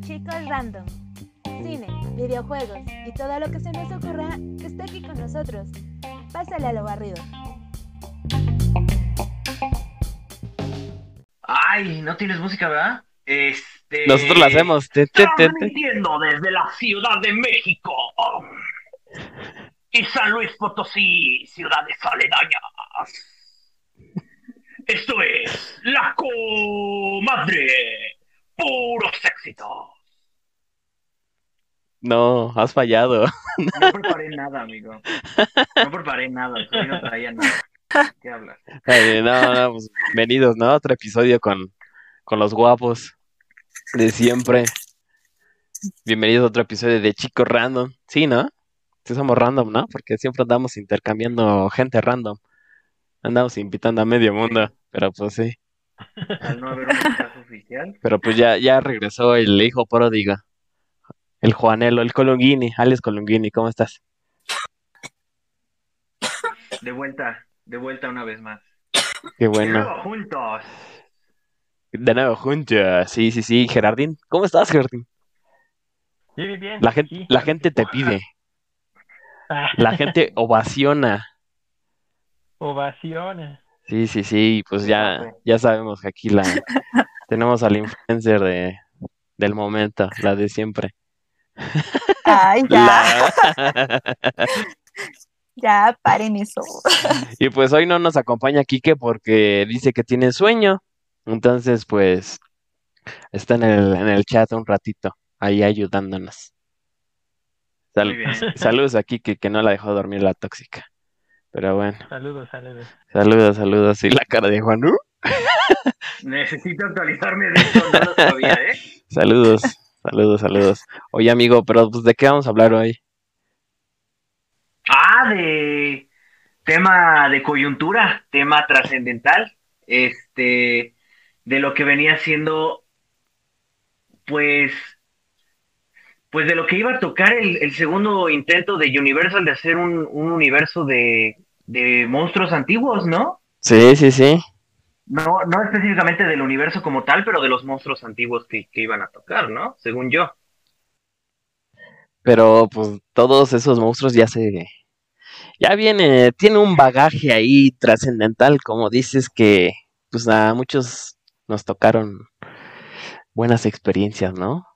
Chicos random. Cine, videojuegos y todo lo que se nos ocurra que esté aquí con nosotros. Pásale a lo barrido. Ay, no tienes música, ¿verdad? Este. Nosotros la hacemos. Te, te, te, te. Transmitiendo desde la Ciudad de México. Y San Luis Potosí, ciudades aledañas. Esto es La Comadre. Puros éxitos. No, has fallado. No preparé nada, amigo. No preparé nada. No traía nada. ¿Qué hablas? Ay, no, no, pues, bienvenidos, ¿no? Otro episodio con, con los guapos de siempre. Bienvenidos a otro episodio de Chicos Random. Sí, ¿no? Sí somos random, ¿no? Porque siempre andamos intercambiando gente random. Andamos invitando a medio mundo, pero pues sí. Al no haber un mensaje oficial. Pero pues ya, ya regresó el hijo pródigo. El Juanelo, el Colunguini, Alex Colunguini, ¿cómo estás? De vuelta, de vuelta una vez más. Qué De bueno. nuevo juntos. De nuevo juntos. Sí, sí, sí. Gerardín, ¿cómo estás, Gerardín? Bien, bien, bien. La gente, Sí, la gente te pide, la gente ovaciona. Ovaciones. Sí, sí, sí, pues ya, ya sabemos que aquí la tenemos al influencer de, del momento, la de siempre. Ay, ya, La- ya, paren eso. Y pues hoy no nos acompaña Quique porque dice que tiene sueño. Entonces, pues, está en el, en el chat un ratito, ahí ayudándonos. Sal- saludos a Quique que no la dejó dormir la tóxica. Pero bueno, Saludos, saludos. saludos, saludos. Y la cara de Juan. Necesito actualizarme de esto, no lo sabía, ¿eh? Saludos, saludos, saludos. Oye, amigo, pero pues, ¿de qué vamos a hablar hoy? Ah, de tema de coyuntura, tema trascendental, este, de lo que venía siendo, pues, pues de lo que iba a tocar el, el segundo intento de Universal de hacer un, un universo de, de monstruos antiguos, ¿no? Sí, sí, sí. No, no específicamente del universo como tal, pero de los monstruos antiguos que, que iban a tocar, ¿no? Según yo. Pero pues todos esos monstruos ya se... Ya viene, tiene un bagaje ahí trascendental, como dices, que pues a muchos nos tocaron buenas experiencias, ¿no?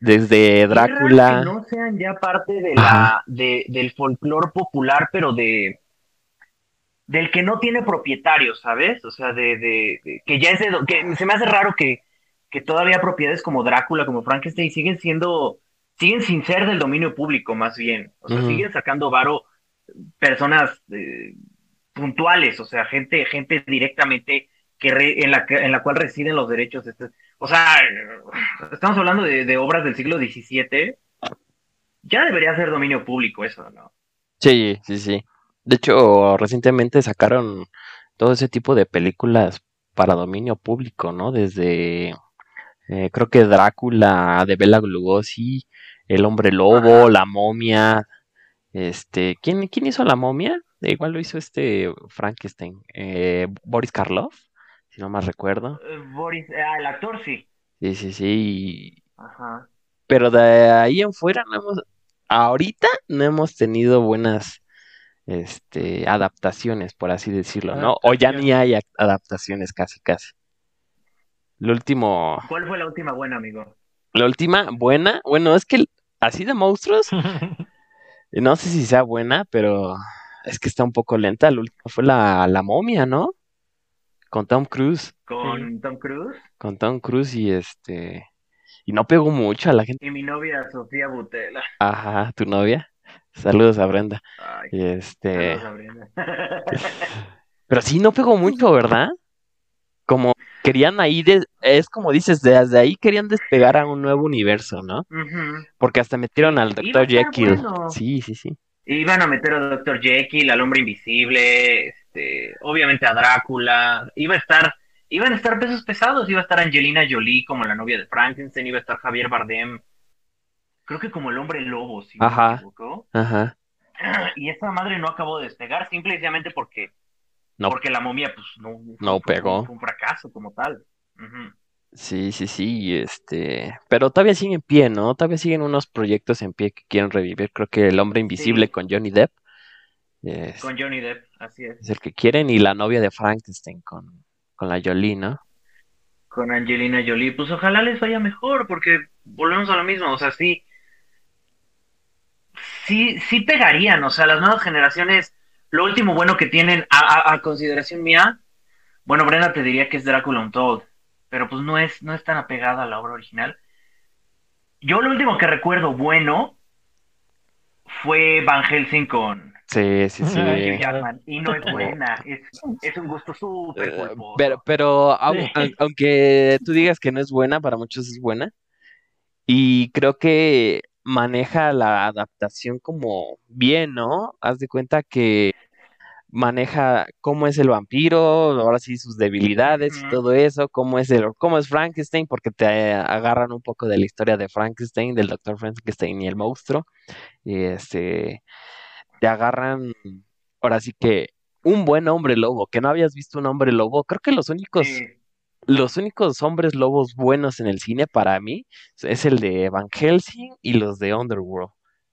Desde Drácula. que no sean ya parte de la, de, del folclore popular, pero de del que no tiene propietarios, ¿sabes? O sea, de, de- de- que ya es de, que se me hace raro que, que todavía propiedades como Drácula, como Frankenstein, siguen siendo, siguen sin ser del dominio público, más bien. O sea, siguen sacando varo personas eh, puntuales, o sea, gente, gente directamente que re- en la que- en la cual residen los derechos. este- o sea, estamos hablando de, de obras del siglo XVII. Ya debería ser dominio público eso, ¿no? Sí, sí, sí. De hecho, recientemente sacaron todo ese tipo de películas para dominio público, ¿no? Desde, eh, creo que Drácula de Bela Lugosi, El Hombre Lobo, Ajá. La Momia, este, ¿quién, quién hizo La Momia? Eh, Igual lo hizo este Frankenstein, eh, Boris Karloff, si no más recuerdo. Eh, Boris, ah, el actor sí. Sí, sí, sí. Ajá. Pero de ahí en fuera no hemos, ahorita no hemos tenido buenas, este, adaptaciones, por así decirlo, ¿no? O ya ni hay ac- adaptaciones casi, casi. Lo último, ¿Cuál fue la última buena, amigo? la última buena, bueno, es que así de monstruos, no sé si sea buena, pero es que está un poco lenta. La última fue la, la momia, ¿no? Con Tom Cruise, Con Tom Cruise con Tom Cruise y este, y no pegó mucho a la gente. y mi novia Sofía Butela. Ajá, tu novia. Saludos a Brenda. Ay, Y este, saludos, Sabrina. pero sí no pegó mucho, ¿verdad? Como querían ahí, de- es como dices, desde ahí querían despegar a un nuevo universo, ¿no? Ujú. Porque hasta metieron al a Dr. Jekyll. bueno. Sí, sí, sí. Iban a meter a Dr. Jekyll, al hombre invisible, este, obviamente a Drácula. Iba a estar, iban a estar pesos pesados. Iba a estar Angelina Jolie como la novia de Frankenstein. Iba a estar Javier Bardem. Creo que como el hombre lobo, si no me Ajá. equivoco. Ajá. Y esta madre no acabó de despegar, simplemente porque No. Porque la momia, pues, no, No fue- pegó. Fue un fracaso como tal. Ujú. Sí, sí, sí, este, pero todavía siguen en pie, ¿no? Todavía siguen unos proyectos en pie que quieren revivir. Creo que El Hombre Invisible Sí. con Johnny Depp es, Con Johnny Depp, así es. es el que quieren y la novia de Frankenstein con, con la Jolie, ¿no? Con Angelina Jolie, pues ojalá les vaya mejor, porque volvemos a lo mismo, o sea, sí, sí, sí pegarían, o sea, las nuevas generaciones, lo último bueno que tienen a, a- a consideración mía, bueno, Brenda te diría que es Drácula Untold, pero pues no es, no es tan apegada a la obra original. Yo lo último que recuerdo bueno fue Van Helsing con Sí, sí, sí. Ay, y no es buena, es, es un gusto súper Eh, culposo. Pero, pero au- aunque tú digas que no es buena, para muchos es buena. Y creo que maneja la adaptación como bien, ¿no? Haz de cuenta que maneja cómo es el vampiro, ahora sí sus debilidades y todo eso, cómo es el, cómo es Frankenstein, porque te agarran un poco de la historia de Frankenstein, del doctor Frankenstein y el monstruo. Y este te agarran ahora sí que un buen hombre lobo, que no habías visto un hombre lobo. Creo que los únicos, Sí. Los únicos hombres lobos buenos en el cine para mí es el de Van Helsing y los de Underworld,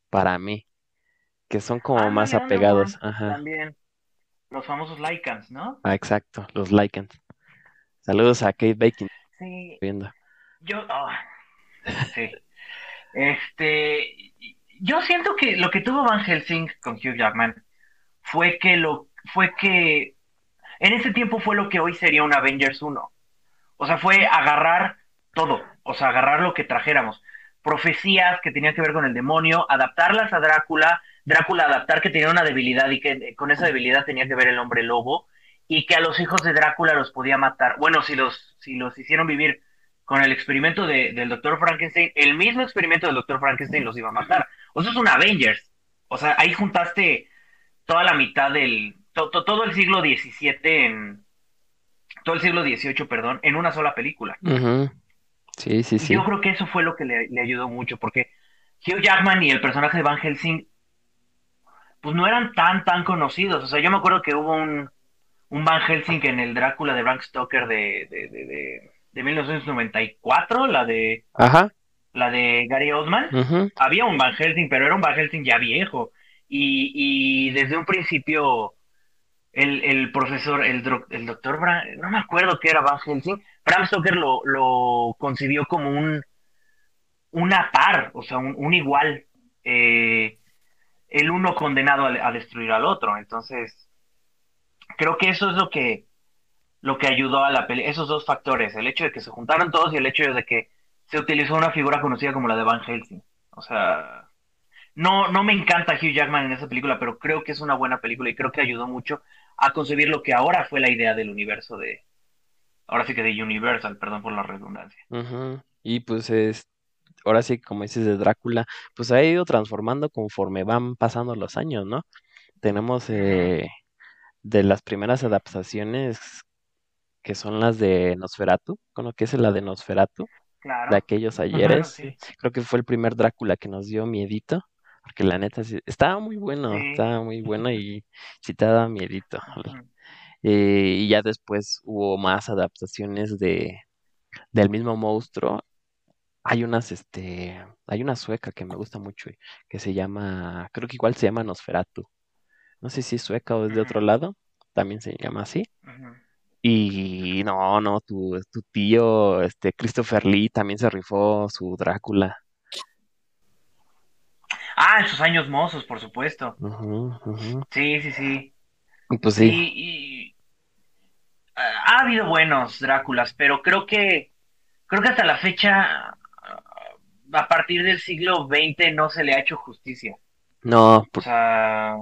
para mí, que son como Ah, más apegados. Ajá. También. Los famosos Lycans, ¿no? Ah, exacto, los Lycans. Saludos a Kate Bacon Sí, viendo. yo. ah, sí. Este. Yo siento que lo que tuvo Van Helsing con Hugh Jackman fue que lo. Fue que. En ese tiempo fue lo que hoy sería un Avengers 1. O sea, fue agarrar todo. O sea, agarrar lo que trajéramos. Profecías que tenían que ver con el demonio, adaptarlas a Drácula, Drácula adaptar que tenía una debilidad y que con esa debilidad tenía que ver el hombre lobo y que a los hijos de Drácula los podía matar. Bueno, si los, si los hicieron vivir con el experimento de- del doctor Frankenstein, el mismo experimento del doctor Frankenstein los iba a matar. O sea, es un Avengers. O sea, ahí juntaste toda la mitad del, to- to- todo el siglo XVII en, todo el siglo XVIII, perdón, en una sola película. Ujú. Sí, sí, sí. yo creo que eso fue lo que le, le ayudó mucho, porque Hugh Jackman y el personaje de Van Helsing, pues no eran tan, tan conocidos. O sea, yo me acuerdo que hubo un, un Van Helsing en el Drácula de Bram Stoker de, de, de, de, de 1994, la de, Ajá. la de Gary Oldman. Había un Van Helsing, pero era un Van Helsing ya viejo. Y, y desde un principio, el, el profesor, el, el doctor Bram, no me acuerdo qué era Van Helsing, Bram Stoker lo, lo concibió como un una par, o sea, un, un igual, eh, el uno condenado a, destruir al otro. Entonces, creo que eso es lo que lo que ayudó a la peli, esos dos factores, el hecho de que se juntaron todos y el hecho de que se utilizó una figura conocida como la de Van Helsing. O sea, no, no me encanta Hugh Jackman en esa película, pero creo que es una buena película y creo que ayudó mucho a concebir lo que ahora fue la idea del universo de, ahora sí que de Universal, perdón por la redundancia. Y pues es, ahora sí, como dices de Drácula, pues ha ido transformando conforme van pasando los años, ¿no? Tenemos eh, de las primeras adaptaciones que son las de Nosferatu, con lo que es la de Nosferatu, Claro. de aquellos ayeres. sí. Creo que fue el primer Drácula que nos dio miedito, porque la neta sí, estaba muy bueno, Sí. estaba muy bueno y sí te daba miedito. Eh, y ya después hubo más adaptaciones de del mismo monstruo. Hay unas, este, hay una sueca que me gusta mucho, eh, que se llama, creo que igual se llama Nosferatu. No sé si es sueca o es de otro lado, también se llama así. Y no, no, tu, tu tío, este, Christopher Lee también se rifó su Drácula. Ah, en sus años mozos, por supuesto. Sí, sí, sí. Y Pues sí, Y, y, ah, ha habido buenos Dráculas, pero creo que creo que hasta la fecha, a partir del siglo XX, no se le ha hecho justicia. no, O pues, sea,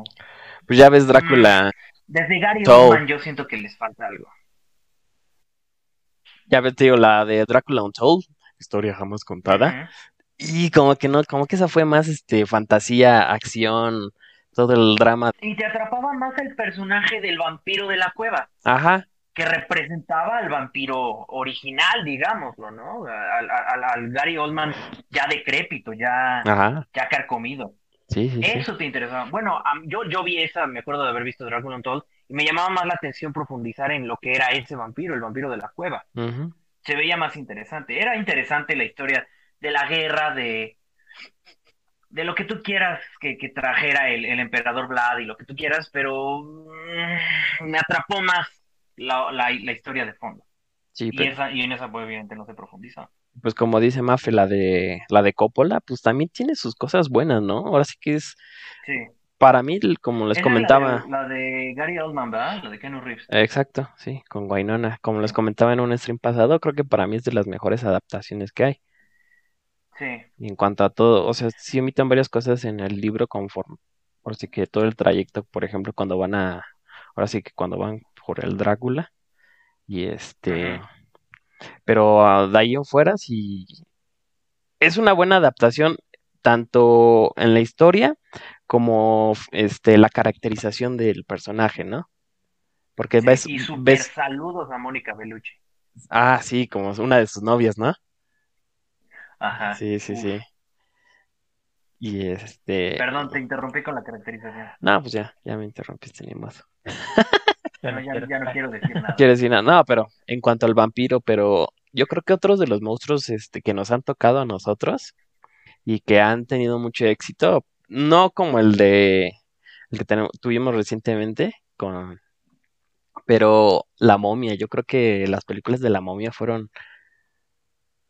pues ya ves Drácula, desde Gary So- Oldman yo siento que les falta algo. ya ves, digo, la de Drácula Untold, historia jamás contada. Ujú. Y como que no, como que esa fue más este fantasía, acción, todo el drama. Y te atrapaba más el personaje del vampiro de la cueva, Ajá, que representaba al vampiro original, digámoslo, ¿no? Al, al- al Gary Oldman ya decrépito, ya, ajá, ya carcomido. sí, sí, sí. Eso te interesaba. Bueno, yo, yo vi esa, me acuerdo de haber visto Dragon Untold y me llamaba más la atención profundizar en lo que era ese vampiro, el vampiro de la cueva. Se veía más interesante. Era interesante la historia de la guerra, de, de lo que tú quieras que, que trajera el, el emperador Vlad y lo que tú quieras, pero mm, me atrapó más la, la, la historia de fondo. Sí, Y, pero- esa, y en esa, pues, obviamente, no se profundiza. pues como dice Mafe, la de la de Coppola, pues también tiene sus cosas buenas, ¿no? Ahora sí que es, Sí. para mí, como les comentaba, La de, la de Gary Oldman, ¿verdad? La de Keanu Reeves. exacto, sí, con Wynonna, como les comentaba en un stream pasado, creo que para mí es de las mejores adaptaciones que hay. Sí. Y en cuanto a todo, o sea, sí imitan varias cosas en el libro conforme, por sí que todo el trayecto, por ejemplo, cuando van a, ahora sí que cuando van por el Drácula, y este, pero ah, de ahí en fuera sí es una buena adaptación tanto en la historia como este la caracterización del personaje, ¿no? Porque Sí, ves, y super ves, saludos a Mónica Bellucci. ah, sí, como una de sus novias, ¿no? Ajá. Sí, sí, Uf. sí. Y este, Perdón, te interrumpí con la caracterización. no, pues ya, ya me interrumpiste, ni No, no ya, ya no quiero decir nada. Quiero decir, nada, no, pero en cuanto al vampiro, pero yo creo que otros de los monstruos este, que nos han tocado a nosotros y que han tenido mucho éxito, no como el de el que tenemos- tuvimos recientemente con pero La Momia, yo creo que las películas de La Momia fueron,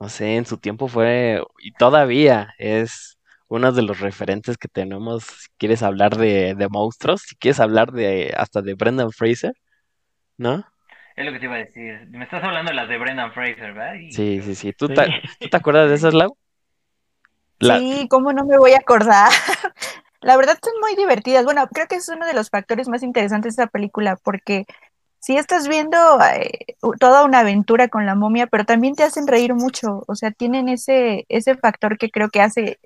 no sé, en su tiempo fue y todavía es uno de los referentes que tenemos. Si quieres hablar de, de monstruos, si quieres hablar de hasta de Brendan Fraser, ¿no? Es lo que te iba a decir. Me estás hablando de las de Brendan Fraser, ¿verdad? Y- Sí, sí, sí. ¿Tú Sí. te, tú te acuerdas de esas, Lau? La- Sí, ¿cómo no me voy a acordar? La verdad son muy divertidas. Bueno, creo que es uno de los factores más interesantes de esa película, porque si estás viendo eh, toda una aventura con la momia, pero también te hacen reír mucho. O sea, tienen ese, ese factor que creo que hace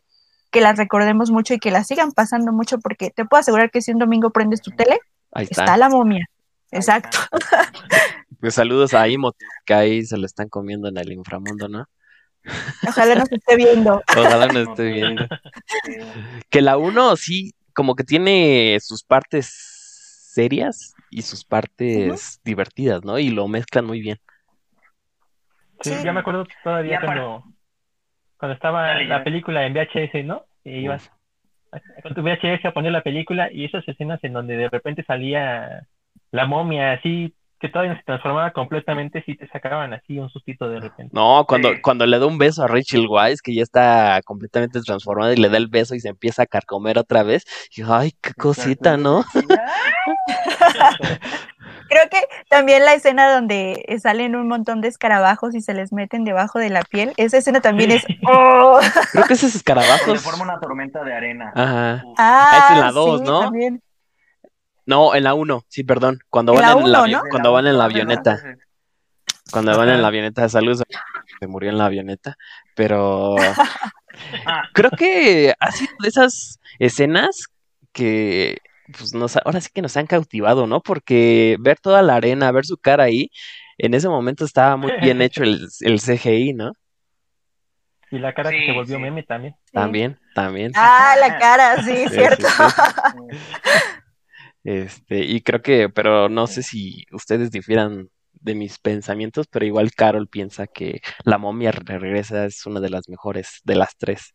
que las recordemos mucho y que las sigan pasando mucho, porque te puedo asegurar que si un domingo prendes tu tele, Ahí está. está la momia. Ahí Exacto. está. Pues saludos a Imhotep, que ahí se lo están comiendo en el inframundo, ¿no? Ojalá nos esté viendo. Ojalá no esté viendo. Sí. Que la uno sí, como que tiene sus partes serias y sus partes divertidas, ¿no? Y lo mezclan muy bien. Sí, Sí. ya me acuerdo todavía Ya para- cuando, cuando estaba Dale, la ya. película en VHS, ¿no? Y ibas con tu VHS a poner la película y esas escenas en donde de repente salía la momia así, que todavía se transformaba completamente, sí te sacaban así un sustito de repente. No, cuando, Sí. cuando le da un beso a Rachel Weisz, que ya está completamente transformada y le da el beso y se empieza a carcomer otra vez. Y ay, qué cosita, ¿no? Creo que también la escena donde salen un montón de escarabajos y se les meten debajo de la piel, esa escena también es... ¡Oh! Creo que esos Se escarabajos. forma una tormenta de arena. Ajá. Ah, es en la dos, sí, ¿no? también. No, en la uno, sí, perdón. Cuando van en la uno, avi- ¿no? cuando van en la avioneta. Cuando van en la avioneta, saludos. Se murió en la avioneta. Pero Ah, creo que ha sido de esas escenas que pues nos, ahora sí que nos han cautivado, ¿no? Porque ver toda la arena, ver su cara ahí, en ese momento estaba muy bien hecho el, el CGI, ¿no? Y la cara que se volvió sí. meme también. También, también. Ah, la cara, sí, Sí, cierto. Este, y creo que, pero no sé si ustedes difieran de mis pensamientos, pero igual Carol piensa que La momia regresa es una de las mejores de las tres.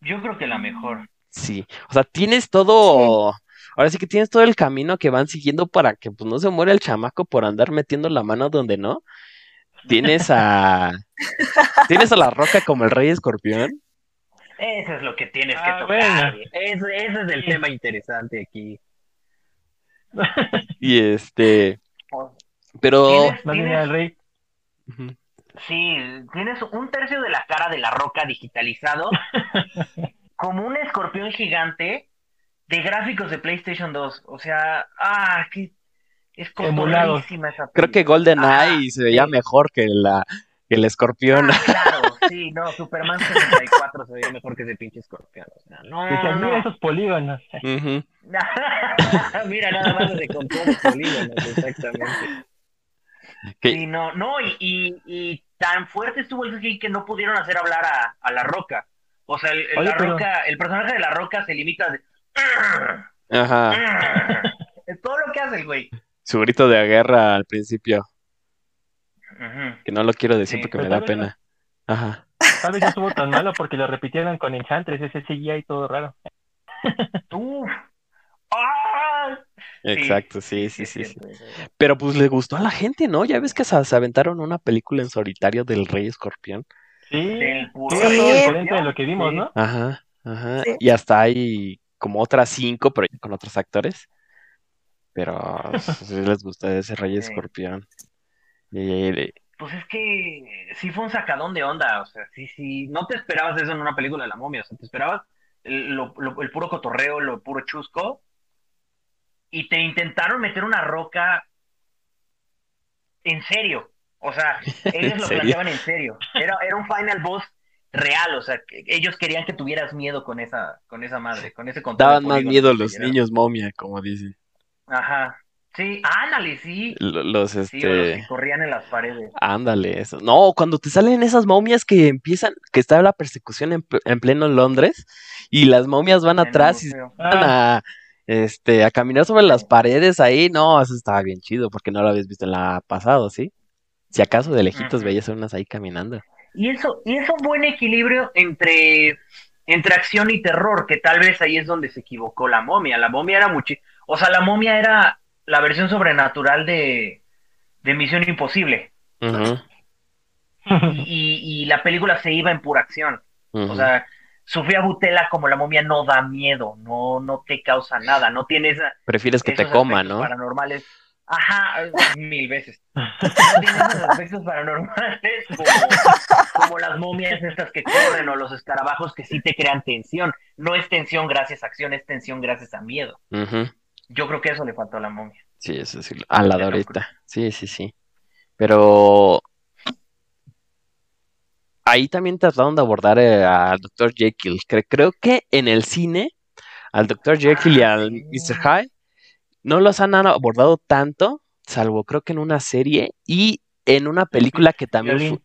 Yo creo que la mejor. Sí, o sea, tienes todo, ahora sí que tienes todo el camino que van siguiendo para que pues no se muera el chamaco por andar metiendo la mano donde no. Tienes a, tienes a la roca como el rey escorpión. Eso es lo que tienes que Ah, tocar. bueno. Ese, ese es el tema interesante aquí. Y este, pero ¿Tienes-. Sí, tienes un tercio de la cara de la roca digitalizado como un escorpión gigante de gráficos de PlayStation 2. O sea, ah, que es cotorrísima esa creo que película. Golden Ah, Eye se veía sí. mejor que la, que el escorpión. Ah, claro, sí, no, Superman 64 se veía mejor que ese pinche escorpión. O sea, no, mira esos polígonos. Mira, nada más se contó los polígonos, exactamente. Que- Sí, no, no, y, y, y tan fuerte estuvo el CGI que no pudieron hacer hablar a, a La Roca. O sea, el, el- Oye, la pero- roca, el personaje de La Roca se limita de... Ajá. lo que hace el güey. Su grito de guerra al principio, Ujú. que no lo quiero decir Sí, porque me da pena. Ajá, Tal vez no estuvo tan malo porque lo repitieron con Enchantress, ese CGI y todo raro. Uf. ¡Ah! exacto, sí, sí, sí, sí. Pero pues le gustó a la gente, ¿no? Ya ves que se, se aventaron una película en solitario del Rey Escorpión. Sí, de lo que vimos, Sí. ¿no? Ajá, ajá. Sí. Y hasta hay como otras cinco, pero ya con otros actores. Pero sí les gustó ese Rey Sí. Escorpión. Y- Pues es que sí fue un sacadón de onda, o sea, sí, sí, no te esperabas eso en una película de la momia, o sea, te esperabas el, lo- lo- el puro cotorreo, lo puro chusco, y te intentaron meter una roca en serio, o sea, ellos ¿En lo serio? planteaban en serio, era, era un final boss real, o sea, que ellos querían que tuvieras miedo con esa, con esa madre, con ese de Daban más miedo los niños momia, como dicen. Ajá, sí, ándale, sí, Los, sí, o los este... que corrían en las paredes. Ándale, eso. No, cuando te salen esas momias que empiezan, que está la persecución en, en pleno Londres y las momias van en atrás y van Ah, a, este, a caminar sobre las paredes ahí. No, eso estaba bien chido porque no lo habías visto en la pasado, ¿sí? Si acaso de lejitos veías unas ahí caminando. Y eso, y es un buen equilibrio entre, entre acción y terror, que tal vez ahí es donde se equivocó la momia. La momia era mucho, o sea, la momia era la versión sobrenatural de, de Misión Imposible. Y, y la película se iba en pura acción. O sea, Sofía Butela como la momia no da miedo, no, no te causa nada, no tiene esa, Prefieres que te coma, ¿no? paranormales. Ajá, mil veces. Esos aspectos paranormales como, como las momias estas que corren o los escarabajos que sí te crean tensión. No es tensión gracias a acción, es tensión gracias a miedo. Ujú. Yo creo que eso le faltó a la momia. Sí, eso sí. A la De Tom Dorita. Sí, sí, sí. Pero ahí también trataron de abordar eh, al Dr. Jekyll. Cre- creo que en el cine, al Dr. Jekyll y Ah, al. Mr. Hyde no los han abordado tanto, salvo creo que en una serie y en una película que también.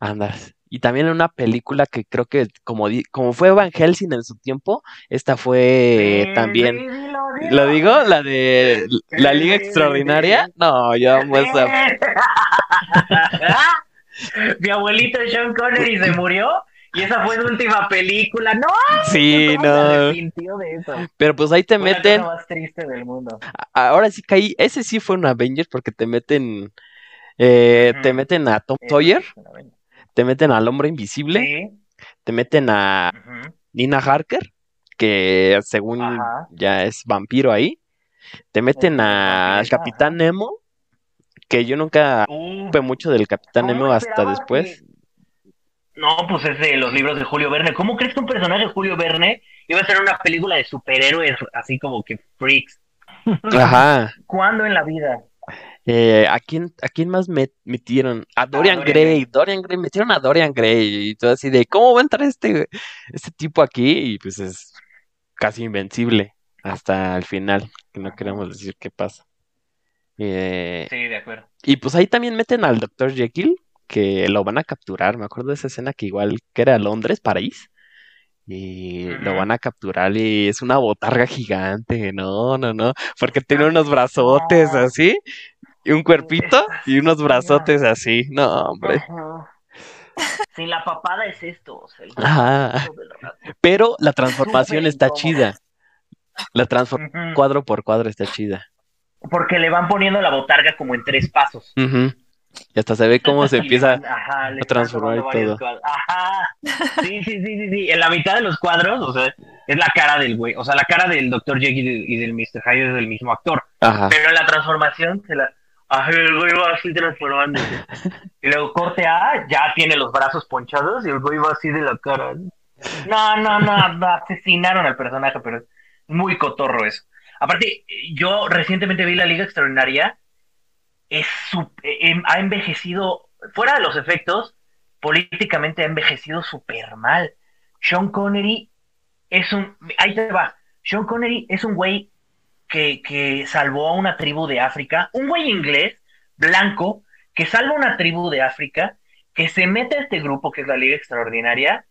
Andas. Y también en una película que creo que como, como fue Van Helsing en su tiempo, esta fue también. Lo digo. La de La Liga Extraordinaria. No, yo amo esa. Mi abuelito Sean Connery se murió y esa fue su última película. No, Sí, ¿cómo se no. de eso? Pero pues ahí te Fue la meten. cosa más triste del mundo. Ahora sí caí. Ese sí fue un Avengers porque te meten. eh, Te meten a Tom Sawyer, la te meten al Hombre Invisible, Sí. te meten a. Nina Harker, que según Ajá. ya es vampiro ahí. Te meten al Capitán ajá. Nemo, que yo nunca Uh, supe mucho del Capitán ¿cómo Nemo hasta después. que- No, pues es de los libros de Julio Verne. ¿Cómo crees que un personaje de Julio Verne iba a ser una película de superhéroes así como que freaks? Ajá. ¿Cuándo en la vida? Eh, ¿a quién, a quién más met- metieron? A Dorian, Dorian Gray. Gray. Dorian Gray, metieron a Dorian Gray y todo así de, ¿cómo va a entrar este, este tipo aquí? Y pues es casi invencible hasta el final, que no queremos decir qué pasa. Eh, Sí, de acuerdo. y pues ahí también meten al Dr. Jekyll, que lo van a capturar. Me acuerdo de esa escena que igual que era Londres, París. Y lo van a capturar y es una botarga gigante. No, no, no. Porque tiene unos brazotes así. Y un cuerpito y unos brazotes así. No, hombre. Ajá. Sí, la papada es esto. O sea, el Ajá. Pero la transformación Súper está chida. La transformación cuadro por cuadro está chida. Porque le van poniendo la botarga como en tres pasos. Y hasta se ve cómo se empieza. ajá, a transformar y todo. Ajá. Sí, sí, sí, sí, sí. En la mitad de los cuadros, o sea, es la cara del güey. O sea, la cara del Dr. Jekyll y del- y del Mr. Hyde es del mismo actor. Ajá. Pero en la transformación se la. Ajá, el güey va así transformándose. Y luego corte A, ya tiene los brazos ponchados y el güey va así de la cara. No, no, no, no, asesinaron al personaje, pero es muy cotorro eso. Aparte, yo recientemente vi la Liga Extraordinaria. Es eh, em- ha envejecido, fuera de los efectos, políticamente ha envejecido súper mal. Sean Connery es un. Ahí te va. Sean Connery es un güey que, que salvó a una tribu de África, un güey inglés, blanco, que salva a una tribu de África, que se mete a este grupo que es la Liga Extraordinaria,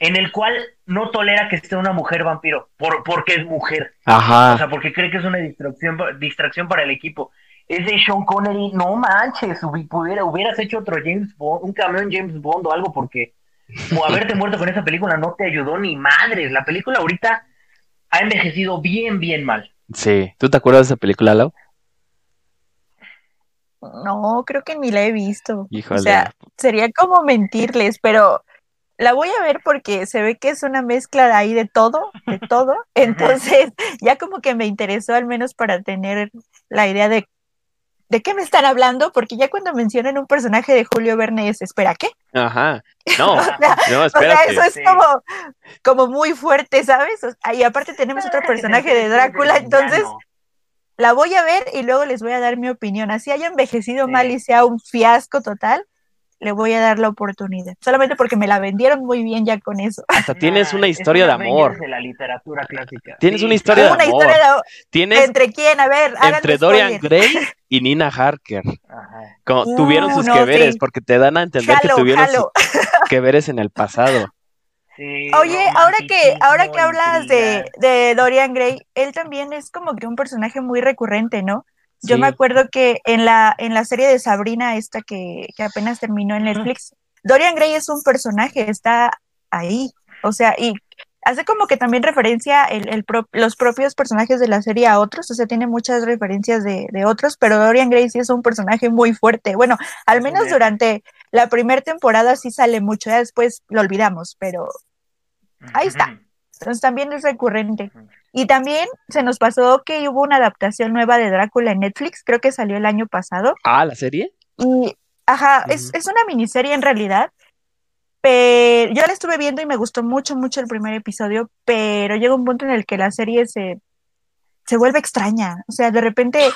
en el cual no tolera que esté una mujer vampiro, por, porque es mujer. O Ajá. sea, porque cree que es una distracción, distracción para el equipo. Es de Sean Connery, no manches, hubi- pudiera, hubieras hecho otro James Bond, un cameo en James Bond o algo, porque o haberte muerto con esa película no te ayudó ni madres. La película ahorita ha envejecido bien, bien mal. Sí. ¿Tú te acuerdas de esa película, Lau? No, creo que ni la he visto. Híjole. O sea, sería como mentirles, pero la voy a ver porque se ve que es una mezcla de ahí de todo, de todo. Entonces, ya como que me interesó al menos para tener la idea de de qué me están hablando, porque ya cuando mencionan un personaje de Julio Verne es, espera, ¿qué? Ajá. No, O sea, no, O sea, eso es Sí. como, como muy fuerte, ¿sabes? O sea, y aparte tenemos otro personaje de Drácula, entonces la voy a ver y luego les voy a dar mi opinión. Así haya envejecido Sí. mal y sea un fiasco total, le voy a dar la oportunidad. Solamente porque me la vendieron muy bien ya con eso. Hasta tienes Nah, una historia de amor. de la literatura clásica. Tienes Sí, una historia de Una amor. historia de- Tienes entre quién, a ver, entre Dorian spoiler. Gray y Nina Harker. Ajá. Como Uh, tuvieron sus no, que veres, sí. porque te dan a entender que tuvieron jalo. sus que veres en el pasado. Sí, Oye, ahora que, ahora que hablas de, de Dorian Gray, él también es como que un personaje muy recurrente, ¿no? Yo Sí. me acuerdo que en la, en la serie de Sabrina, esta que, que apenas terminó en Netflix, Dorian Gray es un personaje, está ahí. O sea, y hace como que también referencia el, el pro- los propios personajes de la serie a otros, o sea, tiene muchas referencias de, de otros, pero Dorian Gray sí es un personaje muy fuerte. Bueno, al menos durante la primera temporada sí sale mucho, ya después lo olvidamos, pero ahí está. entonces también es recurrente. Y también se nos pasó que hubo una adaptación nueva de Drácula en Netflix, creo que salió el año pasado. Ah, la serie. Y, ajá, es, es una miniserie en realidad. Pero yo la estuve viendo y me gustó mucho, mucho el primer episodio, pero llega un punto en el que la serie se, se vuelve extraña. O sea, de repente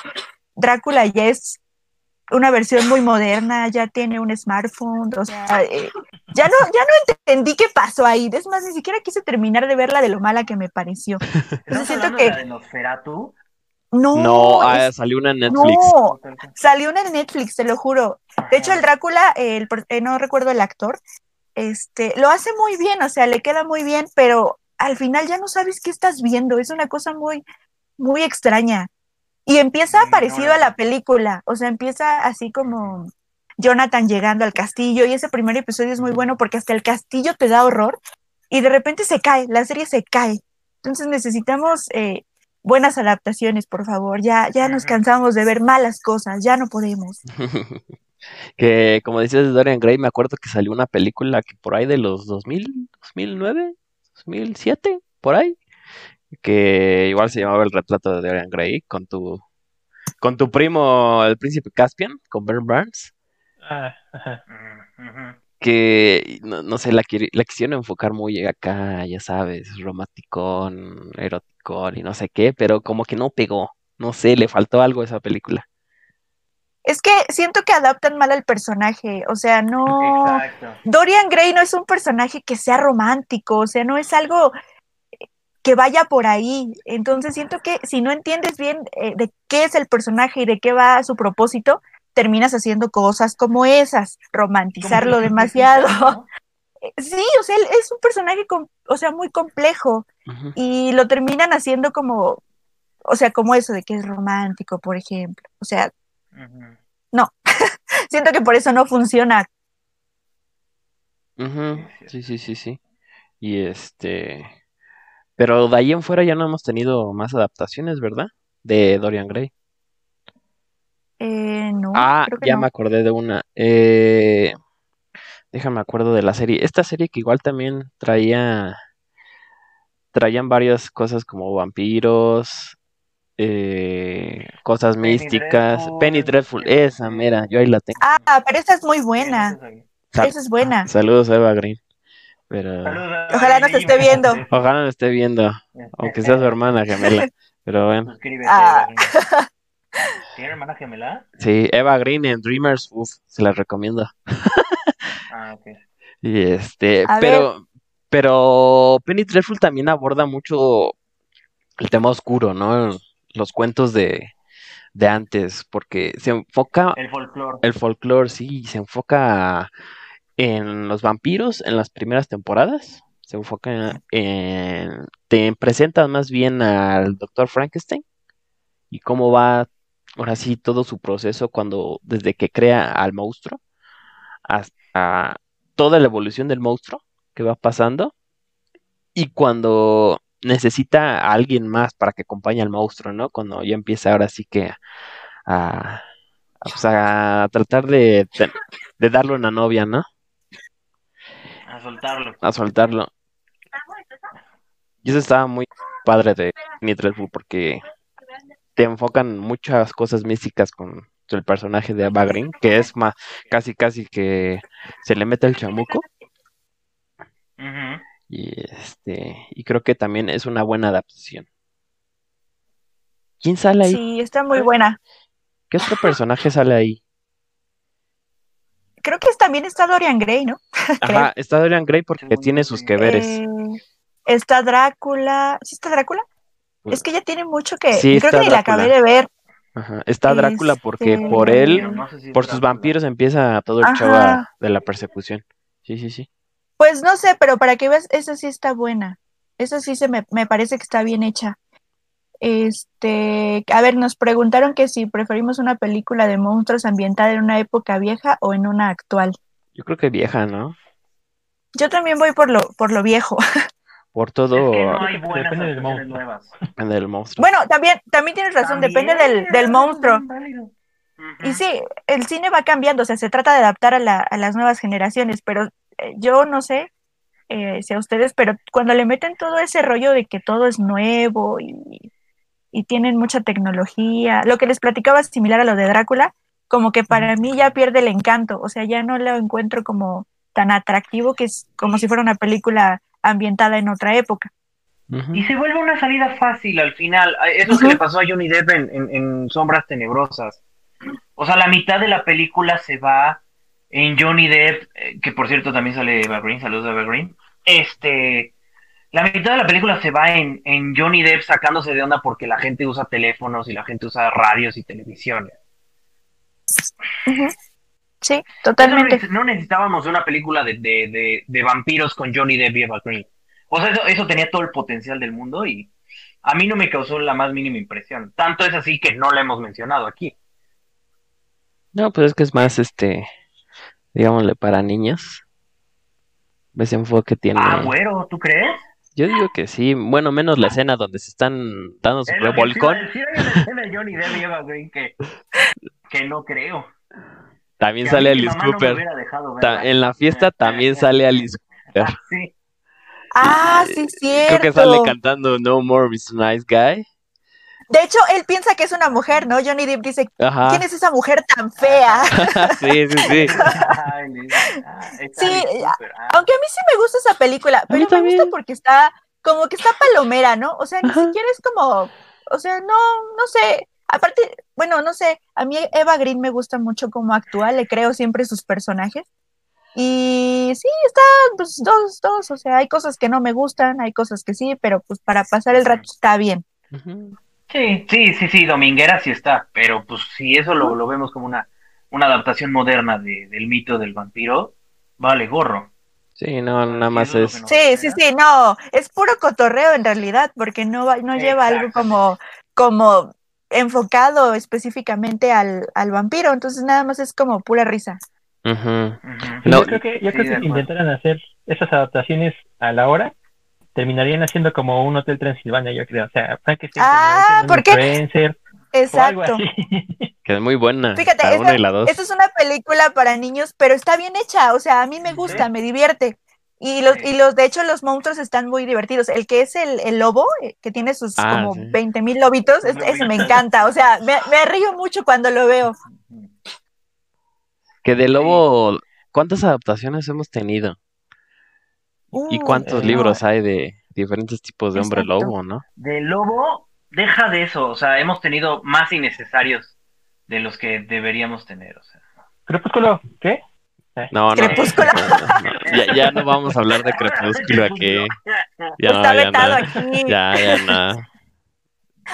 Drácula ya es una versión muy moderna, ya tiene un smartphone, o sea, eh, ya no, ya no entendí qué pasó ahí. Es más, ni siquiera quise terminar de verla de lo mala que me pareció. ¿Estamos siento que- de Nosferatu? No, No, ah, salió una en Netflix. no, salió una en Netflix, te lo juro. De hecho, el Drácula, el, eh, no recuerdo el actor, este, lo hace muy bien, o sea, le queda muy bien, pero al final ya no sabes qué estás viendo, es una cosa muy, muy extraña. Y empieza parecido a la película, o sea, empieza así como Jonathan llegando al castillo y ese primer episodio es muy bueno porque hasta el castillo te da horror y de repente se cae, la serie se cae. Entonces necesitamos eh, buenas adaptaciones, por favor. Ya, ya nos cansamos de ver malas cosas, ya no podemos. Que como dices de Dorian Gray, me acuerdo que salió una película que por ahí de los 2000, 2009, 2007, por ahí, que igual se llamaba El retrato de Dorian Gray con tu con tu primo el príncipe Caspian, con Ben Barnes, Ah, ajá. Que no, no sé, la, la quisieron enfocar muy acá, ya sabes, romanticón, eroticón y no sé qué, pero como que no pegó, no sé, le faltó algo a esa película. Es que siento que adaptan mal al personaje, o sea, no... Exacto. Dorian Gray no es un personaje que sea romántico, o sea, no es algo que vaya por ahí. Entonces siento que si no entiendes bien eh, de qué es el personaje y de qué va su propósito, terminas haciendo cosas como esas, romantizarlo Como demasiado. ¿no? Sí, o sea, él es un personaje, o sea, muy complejo y lo terminan haciendo como, o sea, como eso de que es romántico, por ejemplo. O sea, Ujú. siento que por eso no funciona. Sí, sí, sí, sí. Y este, pero de ahí en fuera ya no hemos tenido más adaptaciones, ¿verdad? De Dorian Gray. Eh, no, Ah, creo que ya no. me acordé de una. Eh, déjame acuerdo de la serie. Esta serie que igual también traía, traían varias cosas como vampiros, eh, cosas Penny místicas. Dreadful, Penny Dreadful, esa mera, yo ahí la tengo. Ah, pero esa es muy buena. Esa es buena. Saludos a Eva Green. Pero Ojalá nos esté viendo. este, ojalá me esté viendo, aunque sea su hermana gemela. Pero bueno. Suscríbete, Ah. Eva Green. ¿Tiene hermana gemela? Sí, Eva Green en Dreamers, uf, se las recomiendo. Ah, ok. Y este, A pero, pero Penny Dreadful también aborda mucho el tema oscuro, ¿no? Los cuentos de, de antes, porque se enfoca El folclore. el folclore, sí, se enfoca en los vampiros en las primeras temporadas se enfoca en... Te presentan más bien al doctor Frankenstein y cómo va ahora sí todo su proceso cuando desde que crea al monstruo hasta toda la evolución del monstruo que va pasando y cuando necesita a alguien más para que acompañe al monstruo, ¿no? Cuando ya empieza ahora sí que a, a, pues, a tratar de darle una novia, ¿no? A soltarlo. A soltarlo. Y eso estaba muy padre de Nitrelful porque te enfocan muchas cosas místicas con el personaje de Ava Green, que es más casi casi que se le mete el chamuco. Y este, y creo que también es una buena adaptación. ¿Quién sale ahí? Sí, está muy buena. ¿Qué otro personaje sale ahí? Creo que también está Dorian Gray, ¿no? Ajá, está Dorian Gray porque tiene sus que veres. Eh, está Drácula. ¿Sí está Drácula? Pues- Es que ya tiene mucho que. Sí, creo que ni la acabé de ver. Ajá, está Drácula porque Este, por Pero él, no sé si es por sus vampiros empieza todo el Ajá. show a- de la persecución. Sí, sí, sí. Pues no sé, pero para que veas, esa sí está buena. Esa sí se me, me parece que está bien hecha. Este, a ver, nos preguntaron que si preferimos una película de monstruos ambientada en una época vieja o en una actual. Yo creo que vieja, ¿no? Yo también voy por lo, por lo viejo. Por Es todo que no hay Depende del monstruo. nuevas. depende del monstruo. Bueno, también, también tienes razón, depende del, del monstruo. Y sí, el cine va cambiando, o sea, se trata de adaptar a, la- a las nuevas generaciones, pero eh, yo no sé eh, si a ustedes, pero cuando le meten todo ese rollo de que todo es nuevo y, y tienen mucha tecnología, lo que les platicaba es similar a lo de Drácula, como que para mí ya pierde el encanto, o sea, ya no lo encuentro como tan atractivo que es como si fuera una película ambientada en otra época. Y se vuelve una salida fácil al final. Eso que le pasó a Johnny Depp en, en- en Sombras Tenebrosas. O sea, la mitad de la película se va en Johnny Depp, eh, que por cierto también sale Eva Green, saludos a Eva Green. Este, la mitad de la película se va en, en Johnny Depp sacándose de onda porque la gente usa teléfonos y la gente usa radios y televisiones. Sí, totalmente. no neces- no necesitábamos una película de, de, de, de vampiros con Johnny Depp y Eva Green. O sea, eso, eso tenía todo el potencial del mundo y a mí no me causó la más mínima impresión. Tanto es así que no la hemos mencionado aquí. No, pues es que es más, este, digámosle, para niños. Ese enfoque tiene. Ah, güero, ¿tú crees? Yo digo que sí. Bueno, menos la escena donde se están dando su Es revolcón. a decir, hay una escena de Johnny Depp y Eva Green que, que no creo. También Que a sale Alice no Cooper. dejado en la fiesta también sale Alice Cooper. Ah, sí. Ah, sí, cierto. Creo que sale cantando No More Mr. Nice Guy. De hecho, él piensa que es una mujer, ¿no? Johnny Depp dice, Ajá. ¿quién es esa mujer tan fea? sí, sí, sí. Sí. Ah. Aunque a mí sí me gusta esa película, pero me gusta porque está como que está palomera, ¿no? O sea, ni Ajá. siquiera es como, o sea, no, no sé. Aparte, bueno, no sé, a mí Eva Green me gusta mucho como actúa, le creo siempre sus personajes. Y sí, está, pues, dos, dos, o sea, hay cosas que no me gustan, hay cosas que sí, pero pues para pasar el rato está bien. Ujú. Sí, sí, sí, sí, Dominguera sí está, pero pues si eso lo, lo vemos como una, una adaptación moderna de- del mito del vampiro, vale, gorro. Sí, no, nada más es. Sí, sí, sí, no, es puro cotorreo en realidad, porque no, va- no lleva algo como, como enfocado específicamente al, al vampiro, entonces nada más es como pura risa. No, yo creo que, yo sí, creo que intentaran hacer esas adaptaciones a la hora, terminarían haciendo como un Hotel Transilvania, yo creo. O sea, Frankenstein Ah, terminaría siendo un ¿por qué? influencer o algo Exacto. Que es muy buena. Fíjate, la esta, una y la dos. esta es una película para niños, pero está bien hecha, o sea, a mí me gusta, Sí. me divierte. Y los, y los, de hecho, los monstruos están muy divertidos. El que es el, el lobo, eh, que tiene sus Ah, como sí. 20 mil lobitos, es- ese me encanta. O sea, me, me río mucho cuando lo veo. Que de Lobo, ¿cuántas adaptaciones hemos tenido? ¿Y cuántos eh, libros hay de diferentes tipos de hombre Exacto. lobo, no? De lobo, deja de eso, o sea, hemos tenido más innecesarios de los que deberíamos tener, o sea. Crepúsculo, ¿qué? No, no. Crepúsculo. no, no. Ya, ya no vamos a hablar de Crepúsculo aquí. Ya no, Está ya vetado no. aquí. Ya, ya no.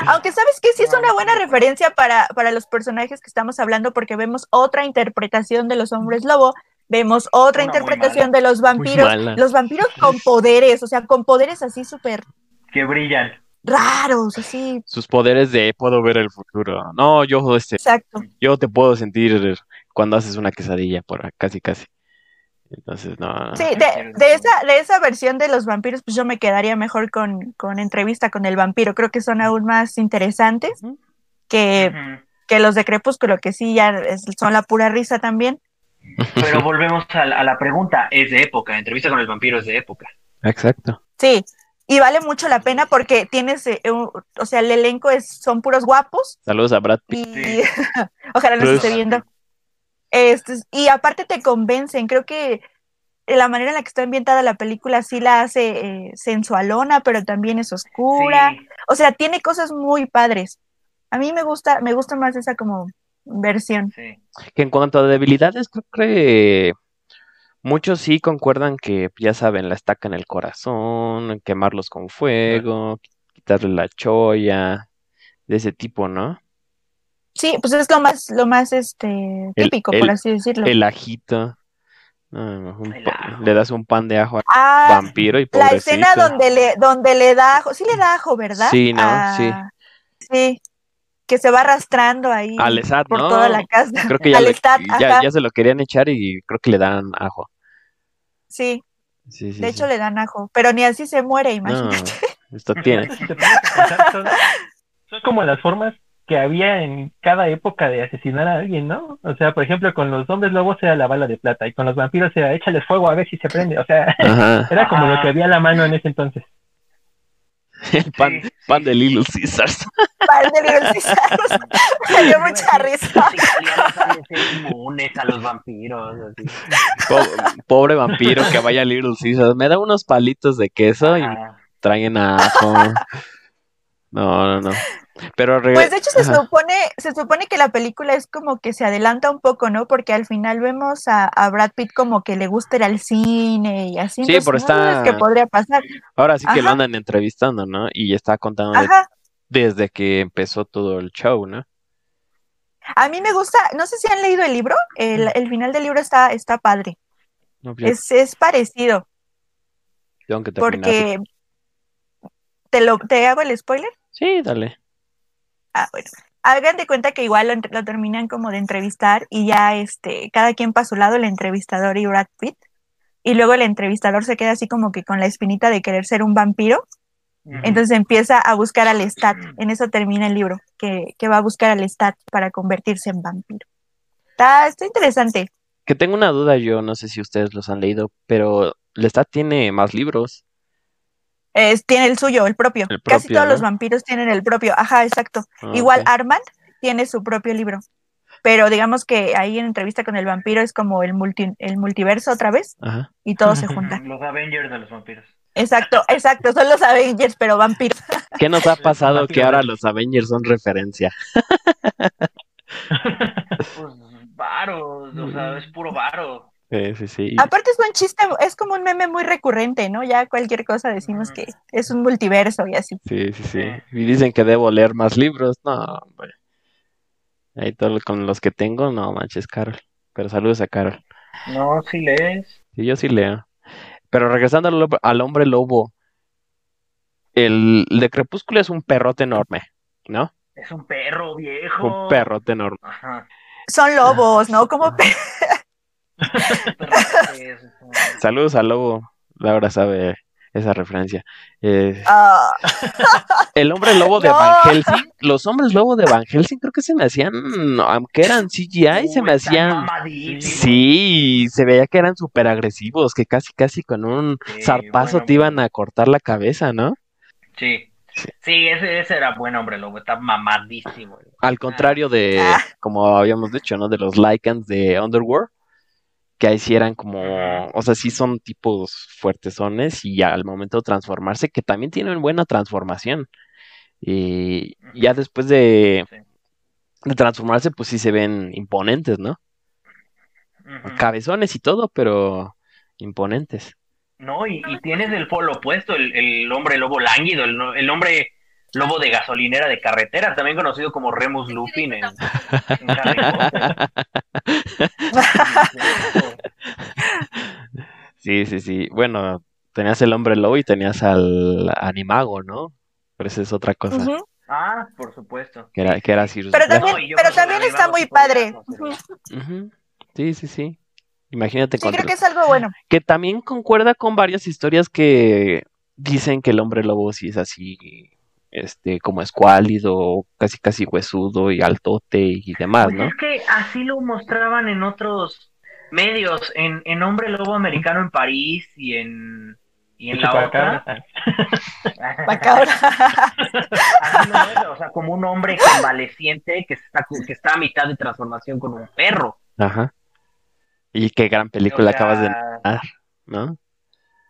Aunque sabes que sí es una buena referencia para, para los personajes que estamos hablando porque vemos otra interpretación de los hombres lobo Vemos otra Una interpretación de los vampiros, los vampiros con poderes, o sea, con poderes así súper Que brillan. raros, así, Sus poderes de puedo ver el futuro. No, yo este, exacto. yo te puedo sentir cuando haces una quesadilla por casi casi. Entonces, no. Sí, de, de esa, de esa versión de los vampiros, pues yo me quedaría mejor con, con entrevista con el vampiro. Creo que son aún más interesantes que, que los de Crepúsculo, que sí ya es- son la pura risa también. Pero volvemos a la, a la pregunta. Es de época. Entrevista con el vampiro es de época. Exacto. Sí, y vale mucho la pena porque tienes, eh, un- o sea, el elenco es, son puros guapos Saludos a Brad Pitt. y Sí. ojalá nos esté viendo. Este, y aparte te convencen, creo que la manera en la que está ambientada la película sí la hace eh, sensualona, pero también es oscura. Sí. O sea, tiene cosas muy padres. A mí me gusta, me gusta más esa como versión. Sí. Que en cuanto a debilidades, creo que muchos sí concuerdan que, ya saben, la estaca en el corazón, quemarlos con fuego, quitarle la cholla, de ese tipo, ¿no? Sí, pues es lo más, lo más este típico, el- por así decirlo. El ajito. No, un El pa- ajo. le das un pan de ajo al ah, vampiro y la pobrecito. escena donde le, donde le da ajo, sí le da ajo, ¿verdad? Sí, ¿no? Ah, Sí. Sí, que se va arrastrando ahí Al por ¿no? toda la casa. Creo que ya, Al le- Estat, ya, se lo querían echar y creo que le dan ajo. sí, Sí, sí, de sí. hecho le dan ajo, pero ni así se muere, No, imagínate. esto tiene. Son, son como las formas que había en cada época de asesinar a alguien, ¿no? O sea, por ejemplo, con los hombres lobos era la bala de plata y con los vampiros era échales fuego a ver si se prende. O sea, Ajá. era como Ajá. lo que había a la mano en ese entonces. El pan, Sí. pan de Little Caesars. Par de Little Caesars. Me dio mucha risa. Inmunes a los vampiros. así. Pobre vampiro que vaya a Little Caesars. Me da unos palitos de queso y traen ajo. No, no, no. Pero Pues de hecho se Ajá. supone, se supone que la película es como que se adelanta un poco, ¿no? Porque al final vemos a, a Brad Pitt como que le gusta ir al cine y así. Sí, entonces, pero está- podría pasar. ahora sí que lo andan entrevistando, ¿no? Y está contando desde que empezó todo el show, ¿no? A mí me gusta, no sé si han leído el libro, el, el final del libro está, está padre. No, Es, es parecido, tengo que porque te lo, te hago el spoiler. Sí, dale. Ah, bueno. Hagan de cuenta que igual lo, entre- lo terminan como de entrevistar y ya este, cada quien para su lado, el entrevistador y Brad Pitt. Y luego el entrevistador se queda así como que con la espinita de querer ser un vampiro. Entonces empieza a buscar al Stat. En eso termina el libro, que, que va a buscar al Stat para convertirse en vampiro. Está, está interesante. Que tengo una duda yo, no sé si ustedes los han leído, pero Lestat tiene más libros. Es, tiene el suyo, el propio. El Casi todos ¿no? los vampiros tienen el propio. Ajá, exacto. Ah, Igual. Armand tiene su propio libro. Pero digamos que ahí en entrevista con el vampiro es como el, multi, el multiverso otra vez Ajá. y todo se junta. Los Avengers de los vampiros. Exacto, exacto. Son los Avengers, pero vampiros. ¿Qué nos ha pasado que ahora los Avengers son referencia? Pues varos, o sea, es puro varo. Sí, sí, sí. Aparte es un chiste, es como un meme muy recurrente, ¿no? Ya cualquier cosa decimos que es un multiverso y así. Sí, sí, sí. Y dicen que debo leer más libros. No, hombre. Ahí todo con los que tengo, no manches, Carol. Pero saludos a Carol. No, si lees. Sí, yo sí leo. Pero regresando al, hombre lobo, el, el de Crepúsculo es un perrote enorme, ¿no? Es un perro viejo. Un perrote enorme. Ajá. Son lobos, ¿no? Como pe- Un perrote, es un- Saludos al lobo. Laura sabe esa referencia. Eh, Ah, el hombre lobo de No. Van Helsing, los hombres lobo de Van Helsing creo que se me hacían, aunque eran CGI, se me hacían... Sí, se veía que eran súper agresivos, que casi casi con un Sí, zarpazo bueno, te iban a cortar la cabeza, ¿no? Sí. Sí, ese, ese era buen hombre lobo, está mamadísimo. Al contrario de, Ah. como habíamos dicho, ¿no? De los Lycans de Underworld, que ahí sí eran como, o sea, sí son tipos fuertesones y al momento de transformarse, que también tienen buena transformación. Y ya después de, de transformarse, pues sí se ven imponentes, ¿no? Cabezones y todo, pero imponentes. No, y, y tienes el polo opuesto, el, el hombre lobo lánguido, el, el hombre lobo de gasolinera de carretera, también conocido como Remus Lupin en, en Harry Potter. Sí, sí, sí. Bueno, tenías el hombre lobo y tenías al animago, ¿no? Pero esa es otra cosa. Ah, por supuesto. Que era, que era Sirius Pero Black. también, No, pero está muy padre. Sí, sí, sí. Imagínate Sí, contra- creo que es algo bueno. que también concuerda con varias historias que dicen que el hombre lobo sí es así, este, como escuálido, casi casi huesudo y altote y demás, Pues ¿no? es que así lo mostraban en otros medios, en, en Hombre Lobo Americano en París y en, y en la otra. Así lo o sea, como un hombre convaleciente que está, que está a mitad de transformación con un perro. Ajá. Y qué gran película O sea, acabas de narrar, ¿no?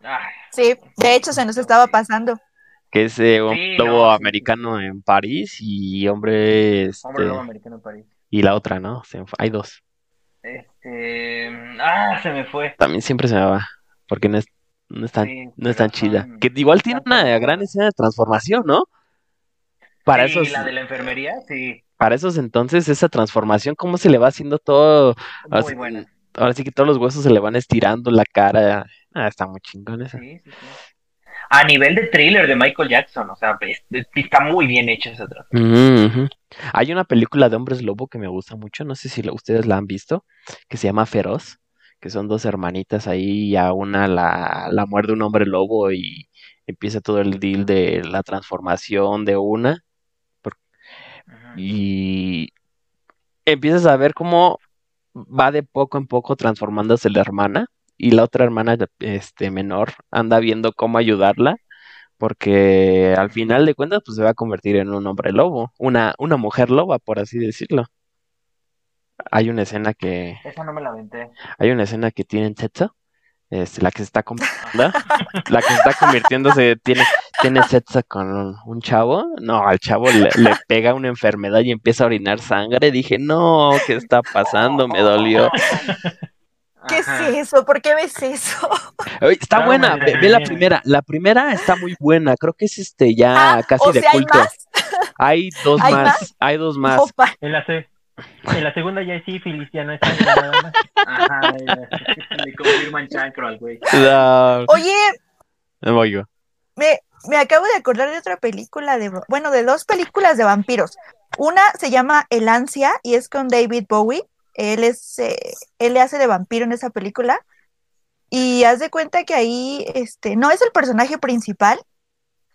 ay, Sí, de hecho se nos estaba pasando. Que es eh, Sí, lobo no, sí, americano en París y hombre, este, Hombre Lobo Americano en París. y la otra, ¿no? Se hay dos. Este, ah, se me fue. También siempre se me va, porque no es, no es tan, Sí, no es tan chida. son- Que igual tiene una gran escena de transformación, ¿no? Para esos, la de la enfermería, sí, para esos entonces, esa transformación, cómo se le va haciendo todo, muy Así- buena. ahora sí que todos los huesos se le van estirando, la cara, ah, está muy chingón esa. Sí, sí, sí. A nivel de thriller de Michael Jackson, o sea, es- es- está muy bien hecha esa trama. Ujú. Hay una película de hombres lobo que me gusta mucho, no sé si ustedes la han visto, que se llama Feroz, que son dos hermanitas ahí y a una la, la muerde un hombre lobo y empieza todo el deal de la transformación de una y empiezas a ver cómo va de poco en poco transformándose la hermana y la otra hermana este menor anda viendo cómo ayudarla porque al final de cuentas pues se va a convertir en un hombre lobo, una una mujer loba por así decirlo. Hay una escena que Esa no me la aventé. hay una escena que tiene sexo, este, la que se está convirtiendo, la que se está convirtiéndose tiene tiene sexo con un, un chavo, no, al chavo le, le pega una enfermedad y empieza a orinar sangre, dije, no, ¿qué está pasando? Me dolió. ¿Qué Ajá. es eso? ¿Por qué ves eso? Está Ah, buena, ve, ve la primera, la primera está muy buena, creo que es este ya Ah, casi o de sea, ¿hay culto. más? Hay dos ¿Hay más, más? hay dos más. Opa. En la, en la segunda ya es sífilis, ya no es sangre nada más. Ajá, le confirman chancro al güey. No, Oye, no me, me acabo de acordar de otra película de, bueno, de dos películas de vampiros. Una se llama El Ansia y es con David Bowie. Él es, eh, él le hace de vampiro en esa película. Y haz de cuenta que ahí, este, no es el personaje principal,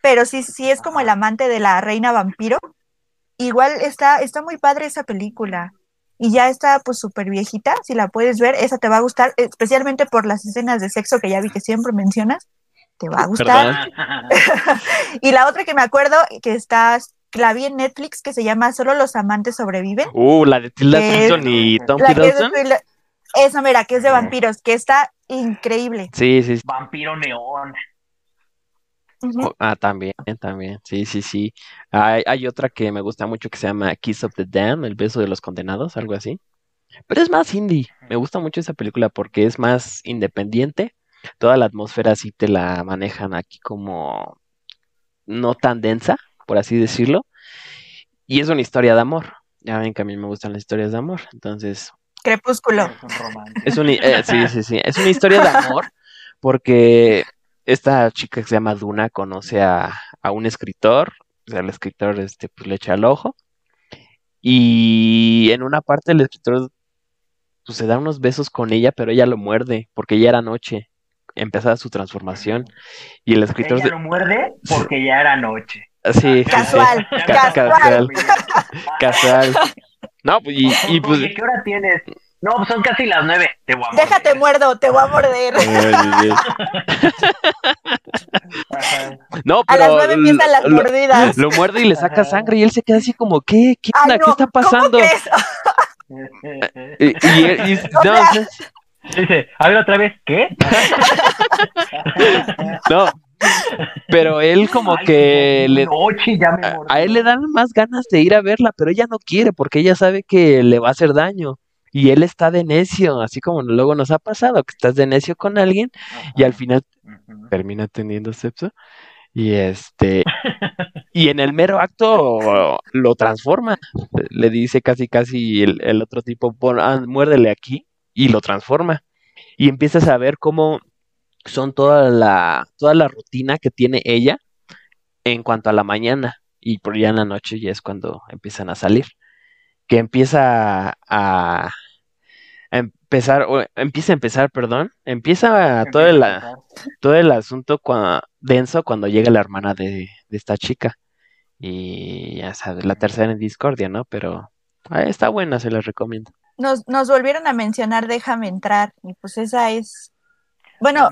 pero sí, sí es como el amante de la reina vampiro. Igual está, está muy padre esa película. Y ya está pues súper viejita, si la puedes ver, esa te va a gustar, especialmente por las escenas de sexo que ya vi que siempre mencionas. Te va a gustar. Y la otra que me acuerdo, que está, la vi en Netflix, que se llama Solo los amantes sobreviven. Uh, la de Tilda Swinton y Tom La que es de Hiddleston. esa, mira, que es de vampiros, que está increíble. Sí, sí, sí. Vampiro neón. Oh, Ah, también, también. Sí, sí, sí. Hay, hay otra que me gusta mucho que se llama Kiss of the Damned, El beso de los condenados, algo así. Pero es más indie. Me gusta mucho esa película porque es más independiente. Toda la atmósfera sí te la manejan aquí como no tan densa, por así decirlo. Y es una historia de amor. Ya ven que a mí me gustan las historias de amor. Entonces, Crepúsculo. Es un eh, sí, sí, sí. Es una historia de amor porque esta chica que se llama Duna conoce a, a un escritor, o sea, el escritor este, pues, le echa el ojo y en una parte el escritor pues, se da unos besos con ella, pero ella lo muerde porque ya era noche, empezaba su transformación y el escritor... Ella lo muerde porque ya era noche. Sí, sí, sí. Casual, Ca- casual. Casual. No, pues, y, y, pues... ¿qué hora tienes? No, pues son casi las nueve. Te voy a Déjate morder. muerdo, te voy a morder. No, A las pero nueve empiezan las lo- mordidas. Lo muerde y le saca sangre y él se queda así como, ¿qué? ¿Qué Ay, onda? no, ¿Qué está ¿cómo pasando? crees? Y, y él- y- O no, sea- Dice, a ver otra vez, ¿qué? no, pero él como Ay, que le, Noche ya me a, él le dan más ganas de ir a verla, pero ella no quiere porque ella sabe que le va a hacer daño. Y él está de necio, así como luego nos ha pasado, que estás de necio con alguien y al final termina teniendo sexo. Y este, y en el mero acto lo transforma. Le dice casi casi el, el otro tipo, "Pon- ah, muérdele aquí, y lo transforma. Y empiezas a ver cómo son toda la, toda la rutina que tiene ella en cuanto a la mañana. Y por ya en la noche ya es cuando empiezan a salir. Que empieza a, a empezar, o empieza a empezar, perdón, empieza todo el, todo el asunto cua- denso cuando llega la hermana de, de esta chica. Y ya sabes, la tercera en discordia, ¿no? Pero ah, está buena, se la recomiendo. Nos, nos volvieron a mencionar Déjame entrar y pues esa es... Bueno,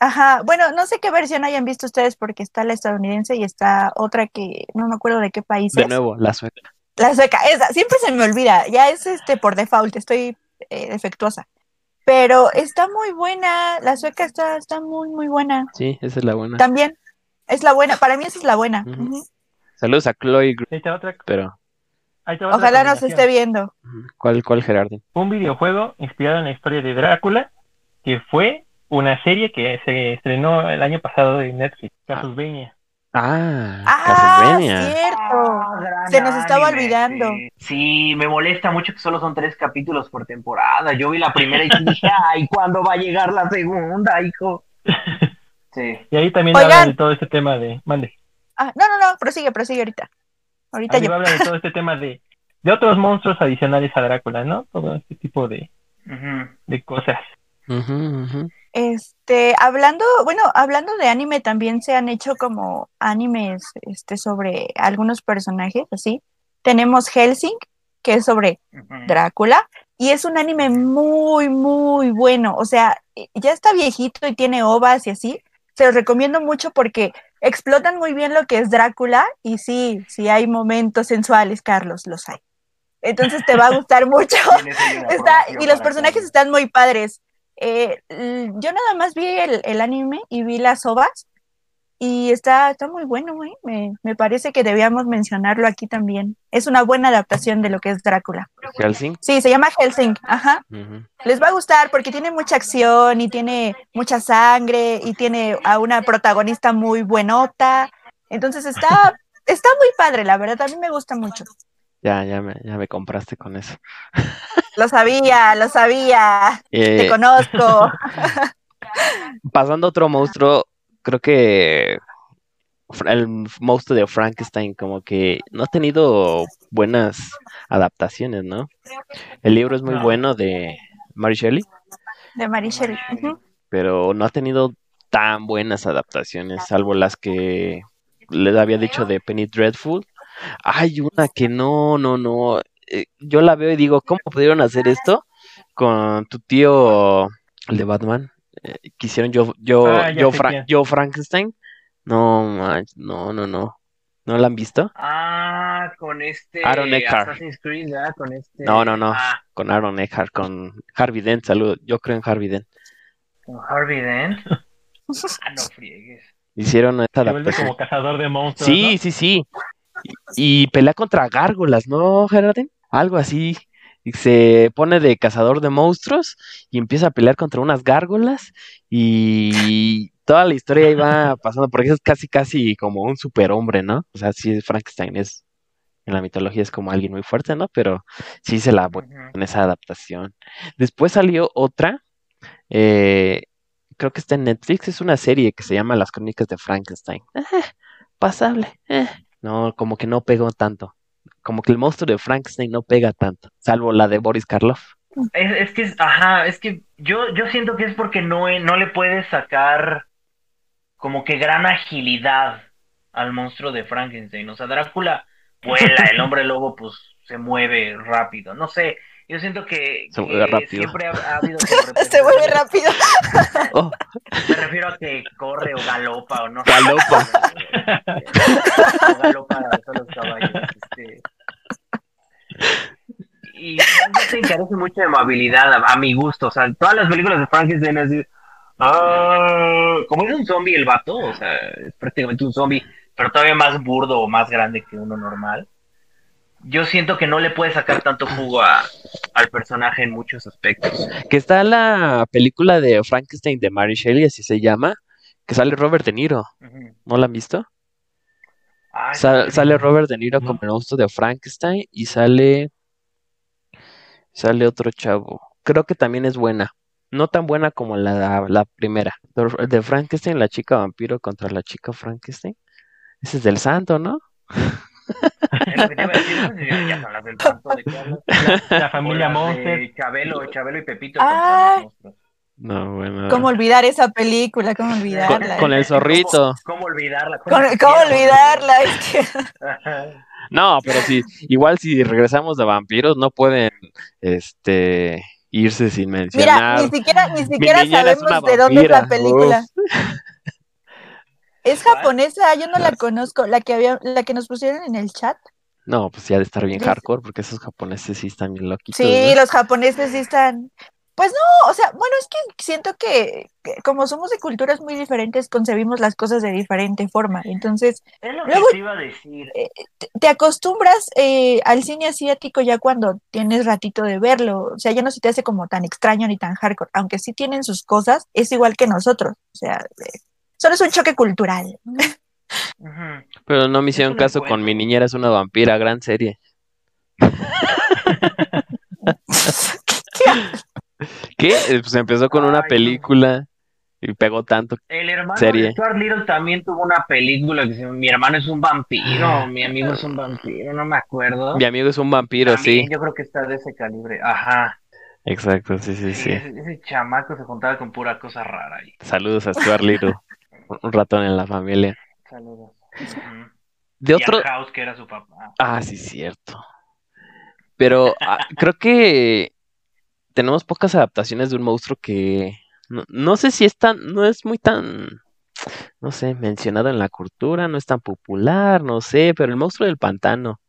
ajá, bueno, no sé qué versión hayan visto ustedes porque está la estadounidense y está otra que no me acuerdo de qué país De es. nuevo, la sueca. La sueca, esa, siempre se me olvida, ya es este por default, estoy eh, defectuosa. Pero está muy buena, la sueca está, está muy, muy buena. Sí, esa es la buena. También es la buena, para mí esa es la buena. Saludos a Chloe, Gr- Ahí está otra, pero ahí está otra Ojalá nos esté viendo. ¿cuál, cuál Gerardo? Un videojuego inspirado en la historia de Drácula, que fue una serie que se estrenó el año pasado en Netflix, Castlevania. Ah, Ah, Castlevania. cierto. Ah, Se nos estaba anime, olvidando. Sí. Sí, me molesta mucho que solo son tres capítulos por temporada. Yo vi la primera y dije, ay, ¿cuándo va a llegar la segunda, hijo? Sí. Y ahí también Oigan. habla de todo este tema de... Mande. Ah, no, no, no, prosigue, prosigue ahorita. Ahorita yo. habla de todo este tema de, de otros monstruos adicionales a Drácula, ¿no? Todo este tipo de cosas. Este, hablando, bueno, hablando de anime, también se han hecho como animes, este, sobre algunos personajes, así. Tenemos Helsing, que es sobre. Drácula, y es un anime muy, muy bueno. O sea, eh, ya está viejito y tiene ovas y así. Se los recomiendo mucho porque explotan muy bien lo que es Drácula, y sí, sí hay momentos sensuales, Carlos, los hay. Entonces te va a gustar mucho. Está, y los personajes están muy padres. Eh, yo nada más vi el, el anime y vi las ovas y está, está muy bueno, güey. Me, me parece que debíamos mencionarlo aquí también. Es una buena adaptación de lo que es Drácula. Helsing. Sí, se llama Helsing, ajá. Les va a gustar porque tiene mucha acción y tiene mucha sangre y tiene a una protagonista muy buenota. Entonces está, está muy padre, la verdad. A mí me gusta mucho. Ya, ya me, ya me compraste con eso. Lo sabía, lo sabía. Te Eh, conozco. pasando a otro monstruo, creo que el monstruo de Frankenstein como que no ha tenido buenas adaptaciones, ¿no? El libro es muy No. bueno de Mary Shelley, De Mary Shelley. Pero no ha tenido tan buenas adaptaciones, salvo las que les había dicho de Penny Dreadful. Hay una que no, no, no. eh, yo la veo y digo, ¿cómo pudieron hacer esto con tu tío, el de Batman? Eh, que hicieron yo, yo, Ah, yo, Fra- yo Frankenstein. No, manch- no, no, no. ¿No la han visto? Ah, con este Aaron Eckhart. Assassin's Creed, ¿verdad? Con este. No, no, no. Ah, Con Aaron Eckhart, con Harvey Dent, saludo. Yo creo en Harvey Dent. con Harvey Dent. Ah, no friegues. Hicieron esta Se vuelve adaptación. como cazador de monstruos. Sí, ¿no? sí, sí. Y, pelea contra gárgolas, ¿no, Gerardín? Algo así. Y se pone de cazador de monstruos y empieza a pelear contra unas gárgolas y toda la historia va pasando porque es casi, casi como un superhombre, ¿no? O sea, sí, Frankenstein es, en la mitología es como alguien muy fuerte, ¿no? Pero sí se la en esa adaptación. Después salió otra, eh, creo que está en Netflix, es una serie que se llama Las Crónicas de Frankenstein. Eh, pasable. eh. No, como que no pegó tanto. Como que el monstruo de Frankenstein no pega tanto, salvo la de Boris Karloff. Es, es que, ajá, es que yo, yo siento que es porque no, eh, no le puedes sacar como que gran agilidad al monstruo de Frankenstein. O sea, Drácula vuela, el hombre lobo pues se mueve rápido. No sé, yo siento que, Se que mueve rápido. siempre ha, ha habido Se mueve rápido. Oh, Me refiero a que corre o galopa o no. Galopa. O galopa son los caballos. Este. Y Frankenstein carece mucho de amabilidad a, a mi gusto. O sea, todas las películas de Frankenstein así. ah, como es un zombie el vato, o sea, es prácticamente un zombie, pero todavía más burdo o más grande que uno normal. Yo siento que no le puede sacar tanto jugo a, al personaje en muchos aspectos. que está la película de Frankenstein de Mary Shelley, así se llama, que sale Robert De Niro. ¿No la han visto? Ay, Sa- no, sale Robert De Niro No. como el monstruo de Frankenstein y sale sale otro chavo. Creo que también es buena. no tan buena como la, la primera. De- De Frankenstein, la chica vampiro contra la chica Frankenstein. Ese es del santo, ¿no? Es lo que te iba a decir, esas ya- ya son las del santo de qué hablas. La familia Monster. Chabelo, Chabelo y Pepito Ah. contra los monstruos. No, bueno. ¿Cómo olvidar esa película? ¿Cómo olvidarla? Con el zorrito. ¿Cómo, cómo olvidarla? ¿Cómo, cómo olvidarla? Es que-. No, pero sí, igual si regresamos de vampiros, no pueden este irse sin Mira, mencionar. ni siquiera, ni siquiera sabemos de dónde es la película. Es japonesa, yo no la conozco. La que había, la que nos pusieron en el chat. No, pues ya de estar bien hardcore, porque esos japoneses sí están bien loquitos. Sí, ¿no? los japoneses sí están. Pues no, o sea, bueno, es que siento que, que como somos de culturas muy diferentes, concebimos las cosas de diferente forma. Entonces, Es lo Luego- que te iba a decir. te, te acostumbras eh, al cine asiático ya cuando tienes ratito de verlo. O sea, ya no se te hace como tan extraño ni tan hardcore. Aunque sí tienen sus cosas, es igual que nosotros. O sea, eh, solo es un choque cultural. Pero no me hicieron caso con mi niñera es una vampira, gran serie. ¿Qué? Eh, Pues empezó con una Ay, película y pegó tanto. El hermano Serie. de Stuart Little también tuvo una película que se Mi hermano es un vampiro, mi amigo es un vampiro, no me acuerdo. Mi amigo es un vampiro, También sí. Yo creo que está de ese calibre. Ajá. Exacto, sí, sí, Sí, sí. Ese, ese chamaco se juntaba con pura cosa rara ahí. Saludos a Stuart Little, un ratón en la familia. Saludos. De Y a otro, House, que era su papá. Ah, sí, cierto. Pero ah, creo que tenemos pocas adaptaciones de un monstruo que no, no sé si es tan, no es muy tan, no sé, mencionado en la cultura, no es tan popular, no sé, pero el monstruo del pantano.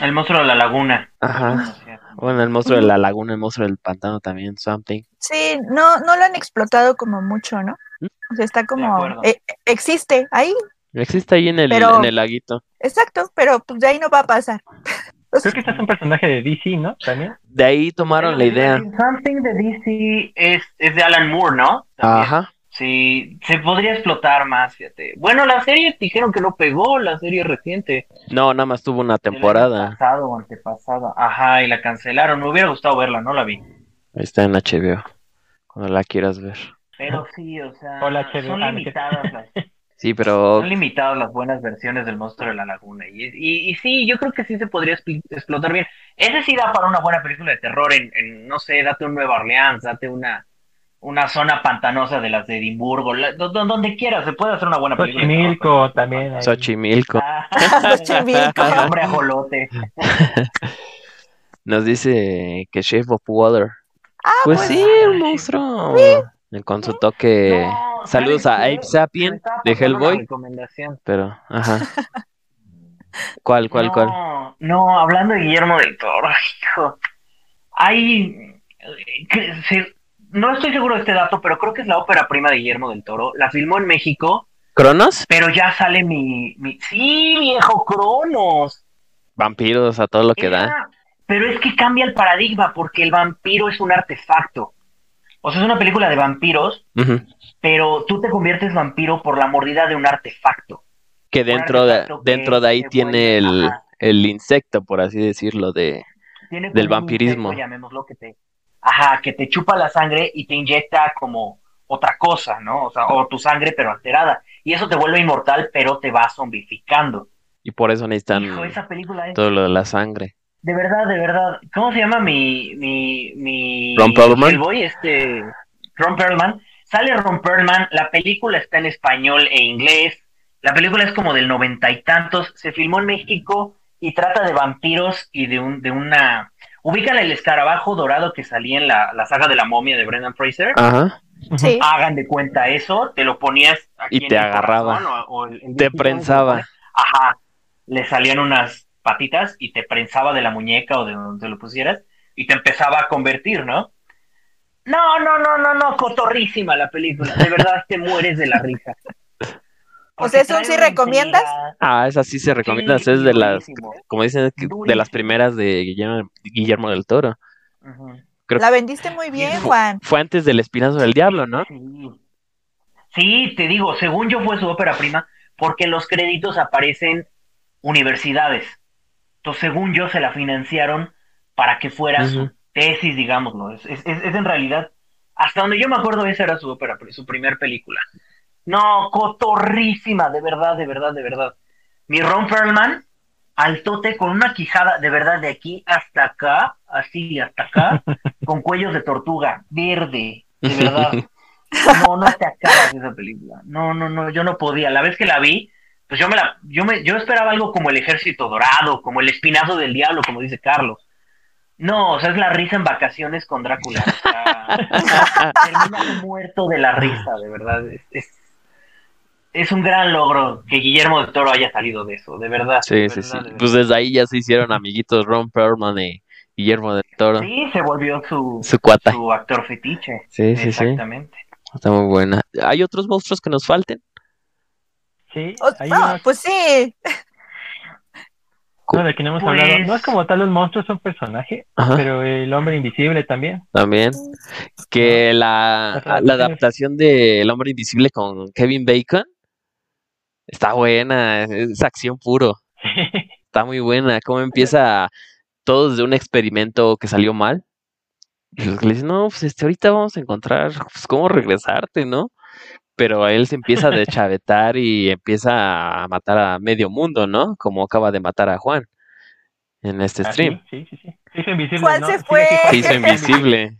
El monstruo de la laguna. Ajá. Bueno, el monstruo de la laguna, el monstruo del pantano también, something. Sí, no, no lo han explotado como mucho, ¿no? ¿Mm? O sea, está como, eh, existe ahí, Existe ahí en el, Pero- en el laguito. exacto, pero pues de ahí no va a pasar. Creo que este es un personaje de DC, ¿no? También. De ahí tomaron la idea. Something de DC es, es de Alan Moore, ¿no? También. Ajá. Sí, se podría explotar más, fíjate. Bueno, la serie dijeron que no pegó, la serie reciente. No, nada más tuvo una temporada. Pasado o antepasada. Ajá, y la cancelaron. Me hubiera gustado verla, no la vi. Ahí está en HBO, cuando la quieras ver. Pero sí, o sea, Hola, HBO. son Ah, limitadas las, Sí, pero son limitadas las buenas versiones del monstruo de la laguna. Y, y, y sí, yo creo que sí se podría expl- explotar bien. Ese sí da para una buena película de terror en, en, no sé, date un Nueva Orleans, date una, una zona pantanosa de las de Edimburgo, la- do- do- donde quieras, se puede hacer una buena película. Xochimilco también. ahí. Xochimilco. Ah, Xochimilco. el hombre ajolote. Nos dice que Shape of Water. Ah, Pues pues, sí, un monstruo. Con su toque. No, Saludos a ¿sabes Ape? Sapien de Hellboy. recomendación. Pero, ajá. ¿Cuál, cuál, no, cuál? No, hablando de Guillermo del Toro, hijo. Hay. eh, que se- no estoy seguro de este dato, pero creo que es la ópera prima de Guillermo del Toro. La filmó en México, ¿Cronos? pero ya sale mi. mi... Sí, viejo, Cronos. Vampiros a todo lo que da. Pero es que cambia el paradigma, porque el vampiro es un artefacto. O sea, es una película de vampiros, pero tú te conviertes vampiro por la mordida de un artefacto. Que dentro de, que dentro de ahí tiene el, el insecto, por así decirlo, de... Tiene Del vampirismo. insecto, llamémoslo, que te, ajá, que te chupa la sangre y te inyecta como otra cosa, ¿no? O sea, o tu sangre pero alterada. Y eso te vuelve inmortal, pero te va zombificando. Y por eso necesitan Hijo, esa película es todo lo de la sangre. de verdad, de verdad. ¿Cómo se llama mi mi mi Ron Perlman. Hellboy? este Ron Perlman. Sale Ron Perlman, la película está en español e inglés. La película es como del noventa y tantos, se filmó en México y trata de vampiros y de un de una ubican el escarabajo dorado que salía en la, la saga de la momia de Brendan Fraser. Ajá. sí. Hagan de cuenta eso, te lo ponías aquí Y en te el agarraba. corazón o- o el- el Te prensaba. Ajá. Le salían unas patitas y te prensaba de la muñeca o de donde lo pusieras y te empezaba a convertir, ¿no? No, no, no, no, no, cotorrísima la película. De verdad te mueres de la risa. O sea, ¿eso sí recomiendas? intriga. Ah, esa sí se recomienda. Sí, es de las, como dicen, de las primeras de Guillermo, Guillermo del Toro. Creo La vendiste muy bien, Fu- Juan. Fue antes del Espinazo del Diablo, ¿no? Sí. Sí, te digo, según yo fue su ópera prima, porque en los créditos aparecen universidades. Entonces, según yo, se la financiaron para que fuera su tesis, digámoslo. Es, es, es- es en realidad Hasta donde yo me acuerdo, esa era su ópera, su primer película. No, cotorrísima, de verdad, de verdad, de verdad. Mi Ron Perlman, altote con una quijada, de verdad, de aquí hasta acá, así hasta acá, con cuellos de tortuga, verde, de verdad. No, no te acabas esa película. No, no, no, yo no podía. La vez que la vi, pues yo me la, yo me, yo esperaba algo como el ejército dorado, como el espinazo del diablo, como dice Carlos. No, o sea, es la risa en vacaciones con Drácula. O sea, termina muerto de la risa, de verdad. Es, es, es, un gran logro que Guillermo de Toro haya salido de eso, de verdad. Sí, de sí, verdad, sí. de. Pues desde ahí ya se hicieron amiguitos Ron Perlman y Guillermo del Toro. Sí, se volvió su, Su cuata. su actor fetiche. Sí, sí, sí. Exactamente. Está muy buena. ¿Hay otros monstruos que nos falten? Sí, O- hay uno, pues sí. uno de que no hemos Pues- hablado. No es como tal un monstruo, es un personaje, Ajá. pero el hombre invisible también. También. Que la, la adaptación de El Hombre Invisible con Kevin Bacon está buena. Es acción puro. Está muy buena. Cómo empieza todo desde un experimento que salió mal. Y los que le dicen, no, pues este, ahorita vamos a encontrar pues, cómo regresarte, ¿no? Pero él se empieza a deschavetar y empieza a matar a medio mundo, ¿no? Como acaba de matar a Juan en este Ah, stream. sí, sí, sí, sí. Se hizo invisible, Juan ¿no? se Sí, fue. Se hizo invisible.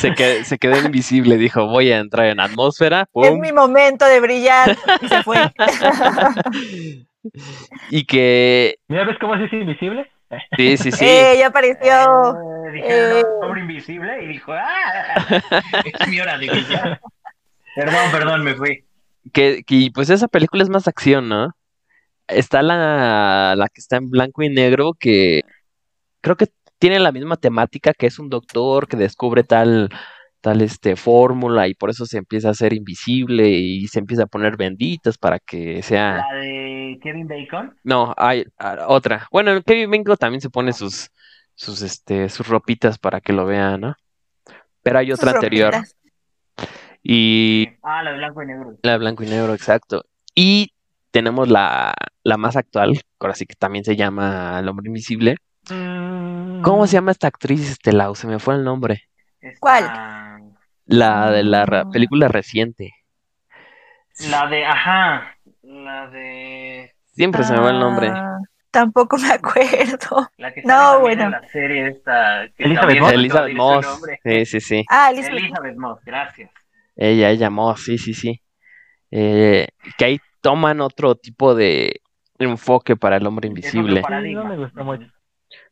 Se, que- se quedó invisible. Dijo, voy a entrar en atmósfera. Es mi momento de brillar. Y se fue. Y que... Mira, ¿ves cómo se hizo invisible? Sí, sí, sí. Eh, ya apareció. Eh, dijeron, Eh. "No, hombre invisible, y dijo, ¡ah! Es mi hora de brillar. Perdón, perdón, me fui. Que, que, pues esa película es más acción, ¿no? Está la, la que está en blanco y negro que creo que tiene la misma temática que es un doctor que descubre tal, tal este fórmula y por eso se empieza a hacer invisible y se empieza a poner benditas para que sea... La de Kevin Bacon. No, hay otra. Bueno, Kevin Bacon también se pone sus, sus, este, sus ropitas para que lo vean, ¿no? Pero hay otra anterior. ropitas. Y Ah, la de blanco y negro. la de blanco y negro, exacto. Y tenemos la, la más actual, que ahora sí que también se llama El Hombre Invisible. ¿Cómo se llama esta actriz, este Lau? Se me fue el nombre. ¿Cuál? La de la Mm. película reciente. La de, ajá, la de... Siempre se me va el nombre. Ah, tampoco me acuerdo. La que No, bueno. en la serie esta... que Elizabeth Moss. Elizabeth Moss. Sí, sí, sí. Ah, Elizabeth. Elizabeth Moss, gracias. Ella, ella Moss, sí, sí, sí. Eh, que ahí toman otro tipo de enfoque para el hombre invisible. no me gustó mucho.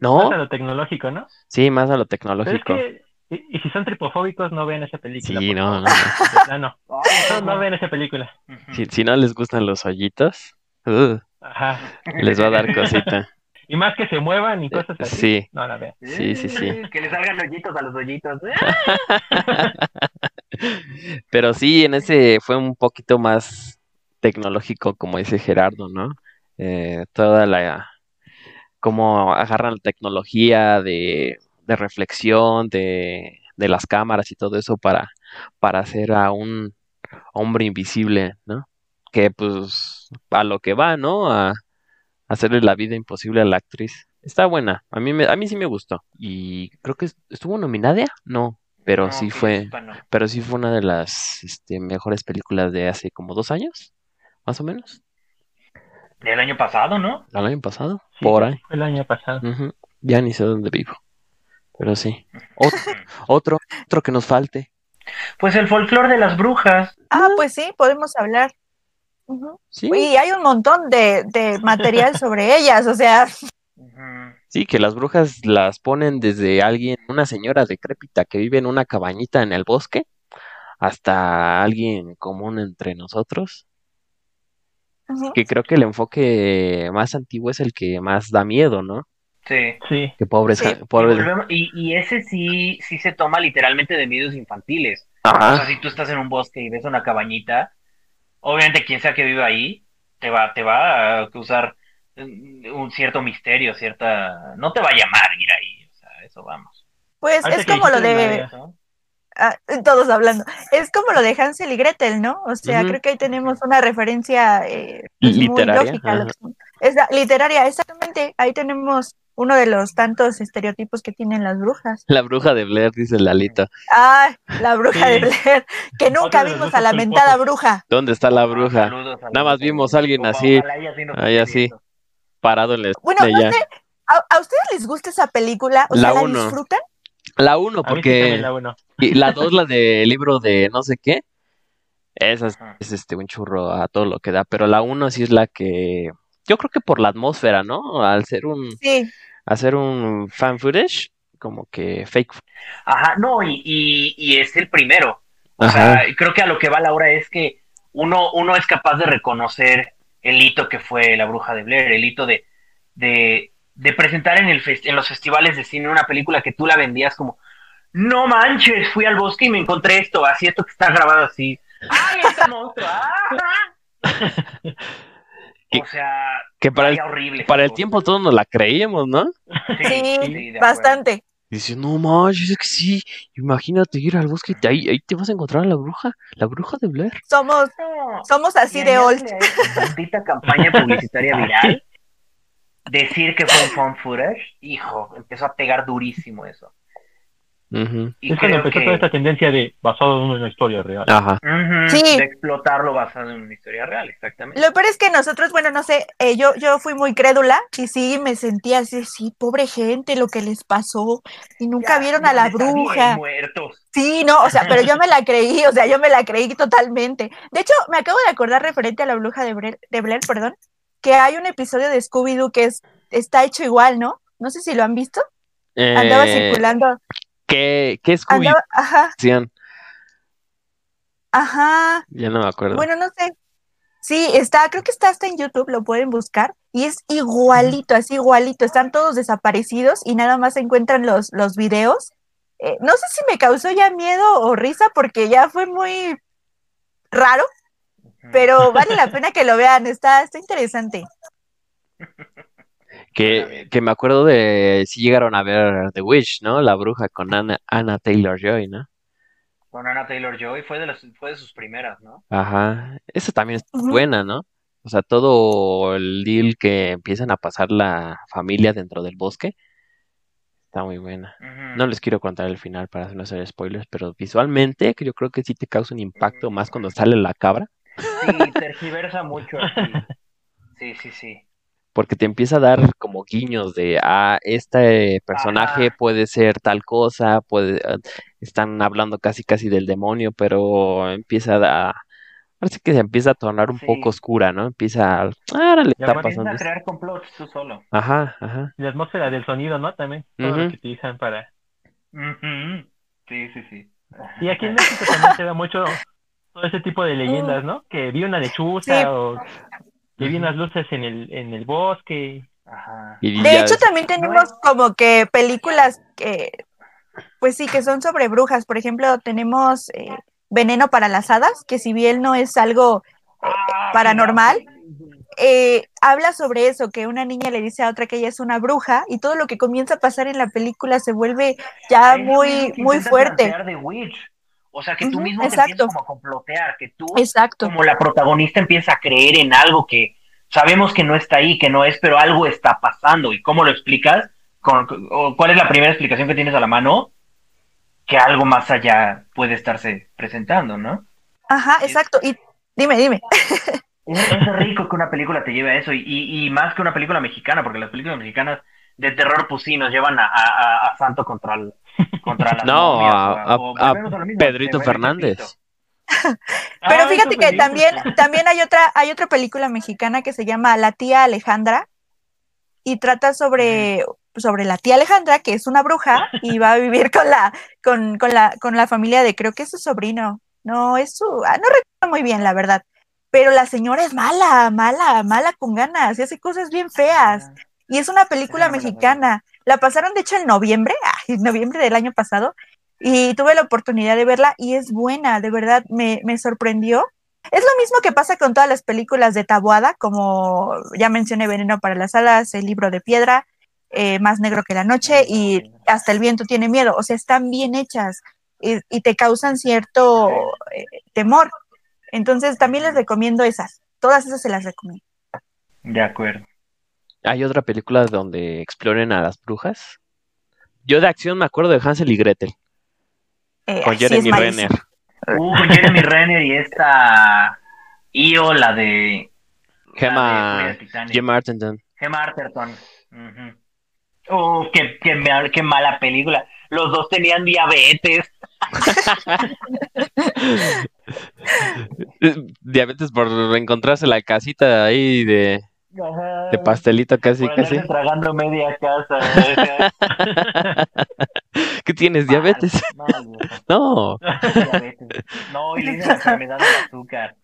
¿No? Más a lo tecnológico, ¿no? Sí, más a lo Pero es tecnológico. que, y, y si son tripofóbicos, no vean esa película. Sí, no, no, no. No, no vean esa película. Si, si no les gustan los hoyitos, uh, Ajá. les va a dar cosita. Y más que se muevan y cosas así. Sí. No la vean. Sí, sí, sí. Que le salgan hoyitos a los hoyitos. Pero sí, en ese fue un poquito más tecnológico, como dice Gerardo, ¿no? Eh, toda la, cómo agarran la tecnología de, de reflexión, de, de las cámaras y todo eso para, para hacer a un hombre invisible, ¿no? Que pues a lo que va, ¿no? A, hacerle la vida imposible a la actriz. Está buena, a mí, me, a mí sí me gustó. Y creo que estuvo nominada, no, pero No, sí fue... Pero sí fue una de las este, mejores películas de hace como dos años, más o menos, Del año pasado, ¿no? al año pasado, Sí, por ahí. Fue el año pasado. Ya ni sé dónde vivo, pero sí. Otro, otro, otro que nos falte. Pues el folclore de las brujas. Ah, pues sí, podemos hablar. Ujú. Sí, Y hay un montón de, de material sobre ellas, o sea, sí, que las brujas las ponen desde alguien, una señora decrépita que vive en una cabañita en el bosque, hasta alguien común entre nosotros. Que creo que el enfoque más antiguo es el que más da miedo, ¿no? Sí. Sí. Que pobres, Sí. Y, pobres. y, y ese sí, sí se toma literalmente de medios infantiles. O Ajá. sea, si tú estás en un bosque y ves una cabañita, obviamente quien sea que viva ahí, te va, te va a causar mm, un cierto misterio, cierta... No te va a llamar ir ahí, o sea, eso vamos. Pues es como lo de. Ah, todos hablando, es como lo de Hansel y Gretel, ¿no? O sea, creo que ahí tenemos una referencia eh, pues, muy Literaria, lógica, es la- literaria, exactamente, ahí tenemos uno de los tantos estereotipos que tienen las brujas. La bruja de Blair, dice Lalito. Ah, la bruja Sí. de Blair, que nunca vimos a la mentada bruja. ¿Dónde está la Ah, bruja? saludos Nada más vimos a alguien así, ahí así. parado en la Bueno, no estrella. sé, ¿a, a ustedes les gusta esa película? O La sea, ¿la uno. disfrutan? La uno, A mí sí porque también la uno. y la dos, la del libro de no sé qué. Esa es, Ajá. es, este un churro a todo lo que da, pero la uno sí es la que yo creo que por la atmósfera, ¿no? Al ser un Sí, hacer un fan footage, como que fake. Ajá, no, y, y, y es el primero. O Ajá. sea, creo que a lo que va la hora es que uno, uno es capaz de reconocer el hito que fue La Bruja de Blair, el hito de, de, de presentar en, el en los festivales de cine una película que tú la vendías como, no manches, fui al bosque y me encontré esto, así esto que está grabado así. ¡Ay, este monstruo! ¡Ah! Que- O sea, que para el, horrible. para el tiempo todos nos la creíamos, ¿no? sí, acuerdo. bastante. Dice, no manches, es que sí, imagínate ir al bosque y te- ahí, ahí te vas a encontrar a la bruja, la bruja de Blair. Somos, somos así de old. añádele a esa maldita campaña publicitaria viral. Decir que fue un fan footage, hijo, empezó a pegar durísimo eso. Y es cuando empezó que toda esta tendencia de basado en una historia real. Ajá. Sí. de explotarlo basado en una historia real, exactamente. Lo peor es que nosotros, bueno, no sé, eh, yo, yo fui muy crédula y sí me sentía así, sí, pobre gente, lo que les pasó y nunca Ya, vieron a la bruja. muertos. Sí, no, o sea, pero yo me la creí, o sea, yo me la creí totalmente. De hecho, me acabo de acordar referente a la bruja de Blair, de Blair, perdón, que hay un episodio de Scooby-Doo que es, está hecho igual, ¿no? No sé si lo han visto. Andaba Eh, circulando. ¿Qué, qué Scooby Andaba, ajá, ajá. Ya no me acuerdo. Bueno, no sé. Sí, está, creo que está hasta en YouTube, lo pueden buscar. Y es igualito, así igualito. Están todos desaparecidos y nada más se encuentran los, los videos. Eh, no sé si me causó ya miedo o risa porque ya fue muy raro. Pero vale la pena que lo vean, está, está interesante. que, que me acuerdo de si llegaron a ver The Witch, ¿no? La bruja con Anna, Anna Taylor Joy, ¿no? Con Anna Taylor Joy fue de, las, fue de sus primeras, ¿no? Ajá. Esa también es buena, ¿no? O sea, todo el deal que empiezan a pasar la familia dentro del bosque está muy buena. No les quiero contar el final para no hacer spoilers, pero visualmente que yo creo que sí te causa un impacto más cuando sale la cabra, Sí, tergiversa mucho así. Sí, sí, sí. porque te empieza a dar como guiños de, ah, este personaje Ajá. puede ser tal cosa, puede, ah, están hablando casi casi del demonio, pero empieza a, parece que se empieza a tornar un Sí. poco oscura, ¿no? Empieza a, ah, ahora le Y está pasando a crear complots tú solo. Ajá, ajá. Y la atmósfera del sonido, ¿no? También. Todo lo Ujú. que utilizan para. Sí, sí, sí. Y aquí en México también se da mucho todo ese tipo de leyendas, ¿no? Que vi una lechuza Sí. o que vi unas luces en el, en el bosque. Ajá. Y De hecho, también tenemos como que películas que, pues sí, que son sobre brujas. Por ejemplo, tenemos eh, Veneno para las Hadas, que si bien no es algo Ah, paranormal, eh, habla sobre eso, que una niña le dice a otra que ella es una bruja y todo lo que comienza a pasar en la película se vuelve ya muy, muy fuerte. O sea, que tú mismo te exacto. empiezas como a complotear, que tú Exacto. como la protagonista empieza a creer en algo que sabemos que no está ahí, que no es, pero algo está pasando. ¿Y cómo lo explicas? Con- o ¿Cuál es la primera explicación que tienes a la mano? Que algo más allá puede estarse presentando, ¿no? Ajá, exacto. Y dime, dime. Es, es rico que una película te lleve a eso, y, y- y más que una película mexicana, porque las películas mexicanas de terror, pues sí, nos llevan a, a- a- a Santo contra, el- contra las No, momias, a- o a- o a volvemos lo mismo, Pedrito Fernández. Pepito. Pero Ah, fíjate que también, también hay otra, hay otra película mexicana que se llama La tía Alejandra y trata sobre, sobre la tía Alejandra, que es una bruja, y va a vivir con la, con, con la, con la familia de, creo que es su sobrino. No, es su, ah, no recuerdo muy bien, la verdad. Pero la señora es mala, mala, mala con ganas, y hace cosas bien feas. Y es una película la mexicana. La pasaron, de hecho, en noviembre, ah, en noviembre del año pasado, y tuve la oportunidad de verla y es buena, de verdad, me, me sorprendió. Es lo mismo que pasa con todas las películas de Tabuada, como ya mencioné Veneno para las Alas, El libro de piedra, eh, Más negro que la noche y Hasta el viento tiene miedo. O sea, están bien hechas y, y te causan cierto eh, temor. Entonces, también les recomiendo esas. Todas esas se las recomiendo. De acuerdo. Hay otra película donde exploren a las brujas. Yo de acción me acuerdo de Hansel y Gretel, Eh, con Jeremy. Renner. Uh, con Jeremy Renner y esta Io, la de Gemma. Gemma Arterton. Gemma Arterton. Uh, qué, qué, ma- qué mala película. Los dos tenían diabetes. Diabetes por encontrarse la casita ahí de, Ajá. de pastelito casi, Por casi. tragando media casa. ¿Qué tienes? ¿Diabetes? Mal, viejo. No, Diabetes. No, y le dicen la enfermedad del azúcar.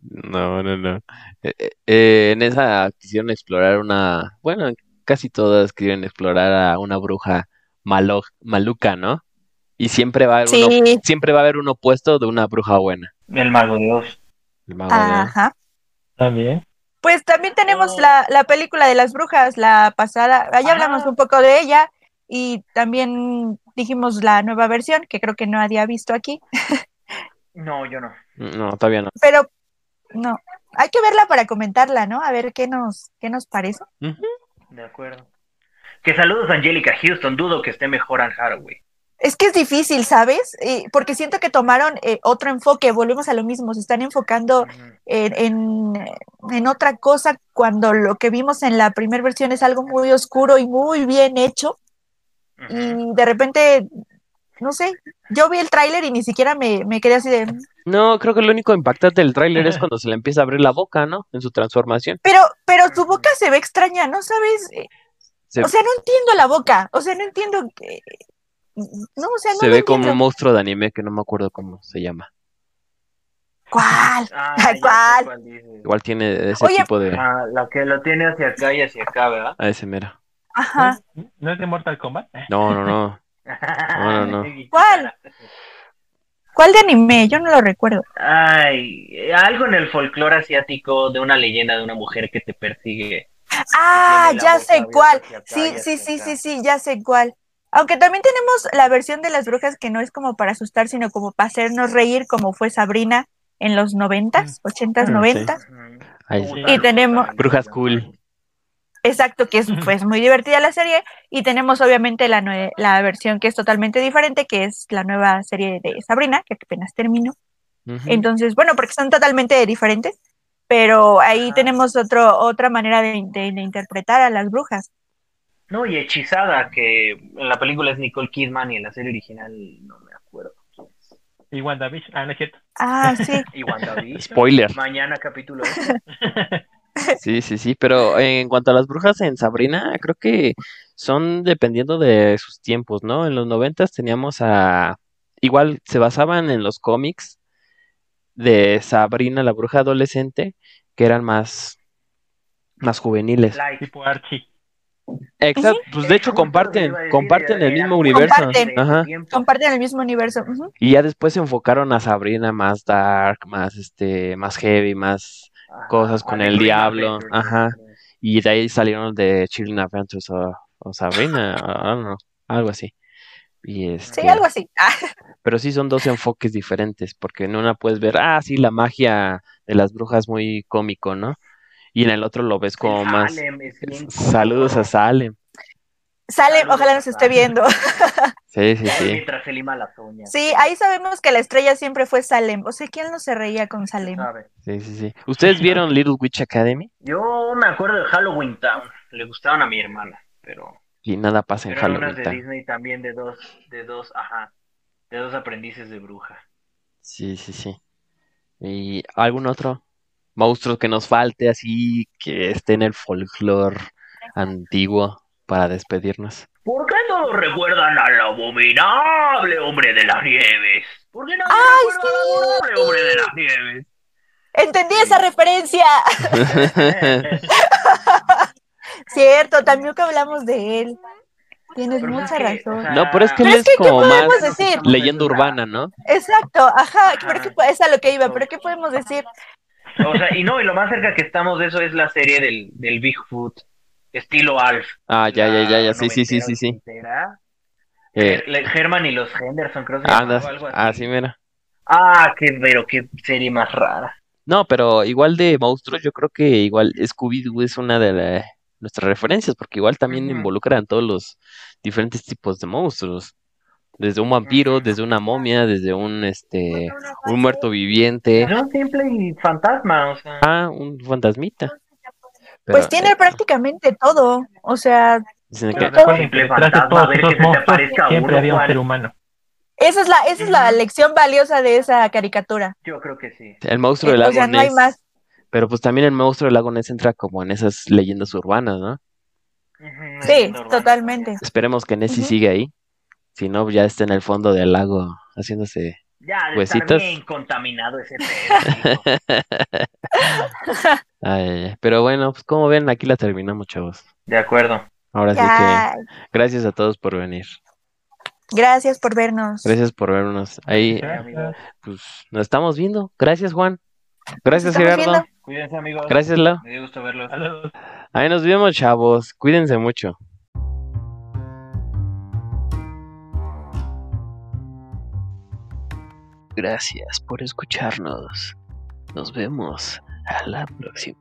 no, no, no. Eh, eh, eh, en esa quisieron explorar una, bueno, casi todas quieren explorar a una bruja malo, maluca, ¿no? Y siempre va a haber uno, siempre va a haber un opuesto de una bruja buena. El mago de Oz. El mago ajá. También. Pues también tenemos Oh. la, la película de las brujas, la pasada, ahí Ah. hablamos un poco de ella y también dijimos la nueva versión, que creo que no había visto aquí, No, yo no. No, todavía no. pero no, hay que verla para comentarla, ¿no? A ver qué nos, qué nos parece. De acuerdo. Que saludos a Angelica Houston. Dudo que esté mejor Anne Hathaway. Es que es difícil, ¿sabes? Eh, porque siento que tomaron eh, otro enfoque, volvemos a lo mismo, se están enfocando en, en, en otra cosa cuando lo que vimos en la primera versión es algo muy oscuro y muy bien hecho y de repente, no sé, yo vi el tráiler y ni siquiera me, me quedé así de, No, creo que lo único impactante del tráiler es cuando se le empieza a abrir la boca, ¿no? En su transformación. pero, pero tu boca se ve extraña, ¿no sabes? Se, O sea, no entiendo la boca, o sea, no entiendo, que- no, o sea, no se ve como un monstruo de anime que no me acuerdo cómo se llama. ¿Cuál? Ah, ¿Cuál? Igual tiene ese Oye, tipo de Ah, la que lo tiene hacia acá y hacia acá, ¿verdad? a ese mero. Ajá. ¿No es de Mortal Kombat? No, no, no. no, no. ¿Cuál? ¿Cuál de anime? Yo no lo recuerdo. Ay, algo en el folclore asiático de una leyenda de una mujer que te persigue. Ah, ya sé cuál. Sí, sí, sí, sí, sí, ya sé cuál. Aunque también tenemos la versión de las brujas que no es como para asustar, sino como para hacernos reír, como fue Sabrina en los noventas, ochentas, Mm, noventas. Y tenemos- Brujas cool. Exacto, que es pues muy divertida la serie. Y tenemos obviamente la, nue- la versión que es totalmente diferente, que es la nueva serie de Sabrina, que apenas terminó. Entonces, bueno, porque son totalmente diferentes, pero ahí Ajá. tenemos otro, otra manera de, de- de interpretar a las brujas. No, y Hechizada, que en la película es Nicole Kidman y en la serie original no me acuerdo. quién es. Y WandaVision. Ah, no es cierto. Ah, sí. Y WandaVision. Spoiler. Mañana capítulo. Sí, sí, sí, pero en cuanto a las brujas en Sabrina, creo que son dependiendo de sus tiempos, ¿no? En los noventas teníamos a... Igual se basaban en los cómics de Sabrina, la bruja adolescente, que eran más, más juveniles. Light. tipo Archie. Exacto, pues de hecho comparten, decir, comparten el mismo universo. Comparten. Ajá. el mismo universo. Y ya después se enfocaron a Sabrina más dark, más este, más heavy, más Ajá, cosas con el diablo, ajá. ¿no? Y de ahí salieron de Chilling Adventures o, o Sabrina, I don't know, algo así. Y Sí, este, algo así. Ah, pero sí son dos enfoques diferentes, porque en una puedes ver, ah, sí, la magia de las brujas muy cómico, ¿no? Y en el otro lo ves como más. Salem Saludos a. Salem. Sale, Saludos, ojalá nos esté viendo. Sí, sí, sí. Mientras se lima las uñas. Sí, ahí sabemos que la estrella siempre fue Salem. O sea, ¿quién no se reía con Salem? Sí, sí, sí. ¿Ustedes vieron Little Witch Academy? Yo me acuerdo de Halloween Town. Le gustaban a mi hermana, pero, Y nada pasa en pero eran unas Halloween. de Town. Disney también de dos, de dos, ajá, de dos aprendices de bruja. Sí, sí, sí. ¿Y algún otro monstruo que nos falte así que esté en el folclore antiguo para despedirnos? ¿Por qué todos recuerdan al abominable hombre de las nieves? ¿Por qué nadie ¡Ay, recuerda al abominable hombre de las nieves? Entendí esa referencia. Cierto, también que hablamos de él. Tienes Pero mucha es que, razón. o sea, No, pero es que él Pero es es que, ¿qué como podemos más decir? leyenda urbana, ¿no? Exacto, ajá, Ajá. pero ¿qué, es a lo que iba, pero ¿qué podemos decir? O sea, y no, y lo más cerca que estamos de eso es la serie del, del Bigfoot, estilo Alf. Ah, ya, ya, ya, ya, sí, sí, sí, sí, sí. Eh, Herman y los Henderson, creo que andas, algo así. ah, sí, mira. Ah, qué, pero qué serie más rara. No, pero igual de monstruos, yo creo que igual Scooby-Doo es una de, la- nuestras referencias, porque igual también Ujú. involucran todos los diferentes tipos de monstruos. Desde un vampiro, desde una momia, desde un este un muerto viviente. Es un simple fantasma, o sea. Ah, un fantasmita. Pues tiene eh, prácticamente todo. O sea, que- Simple fantasma, a ver esos que se te monstruos aparezca siempre uno, había un ser humano. esa es la, esa es la lección valiosa de esa caricatura. Yo creo que sí. el monstruo del Eh, o lago sea, no hay Ness. más. Pero pues también el monstruo del lago Ness entra como en esas leyendas urbanas, ¿no? Sí, totalmente. Esperemos que Nessie Ujú. siga ahí. Si no, ya está en el fondo del lago haciéndose. Ya, de Huesitos. estar bien contaminado ese pedo. Ay. Pero bueno, pues como ven, aquí la terminamos, chavos. De acuerdo. Ahora sí que gracias a todos por venir. gracias por vernos. Gracias por vernos. Ahí, Gracias. pues nos estamos viendo. Gracias, Juan. Gracias, Gerardo. viendo. Cuídense, amigos. Gracias, Lau. Me dio gusto verlos. Ahí nos vemos, chavos. Cuídense mucho. Gracias por escucharnos. Nos vemos a la próxima.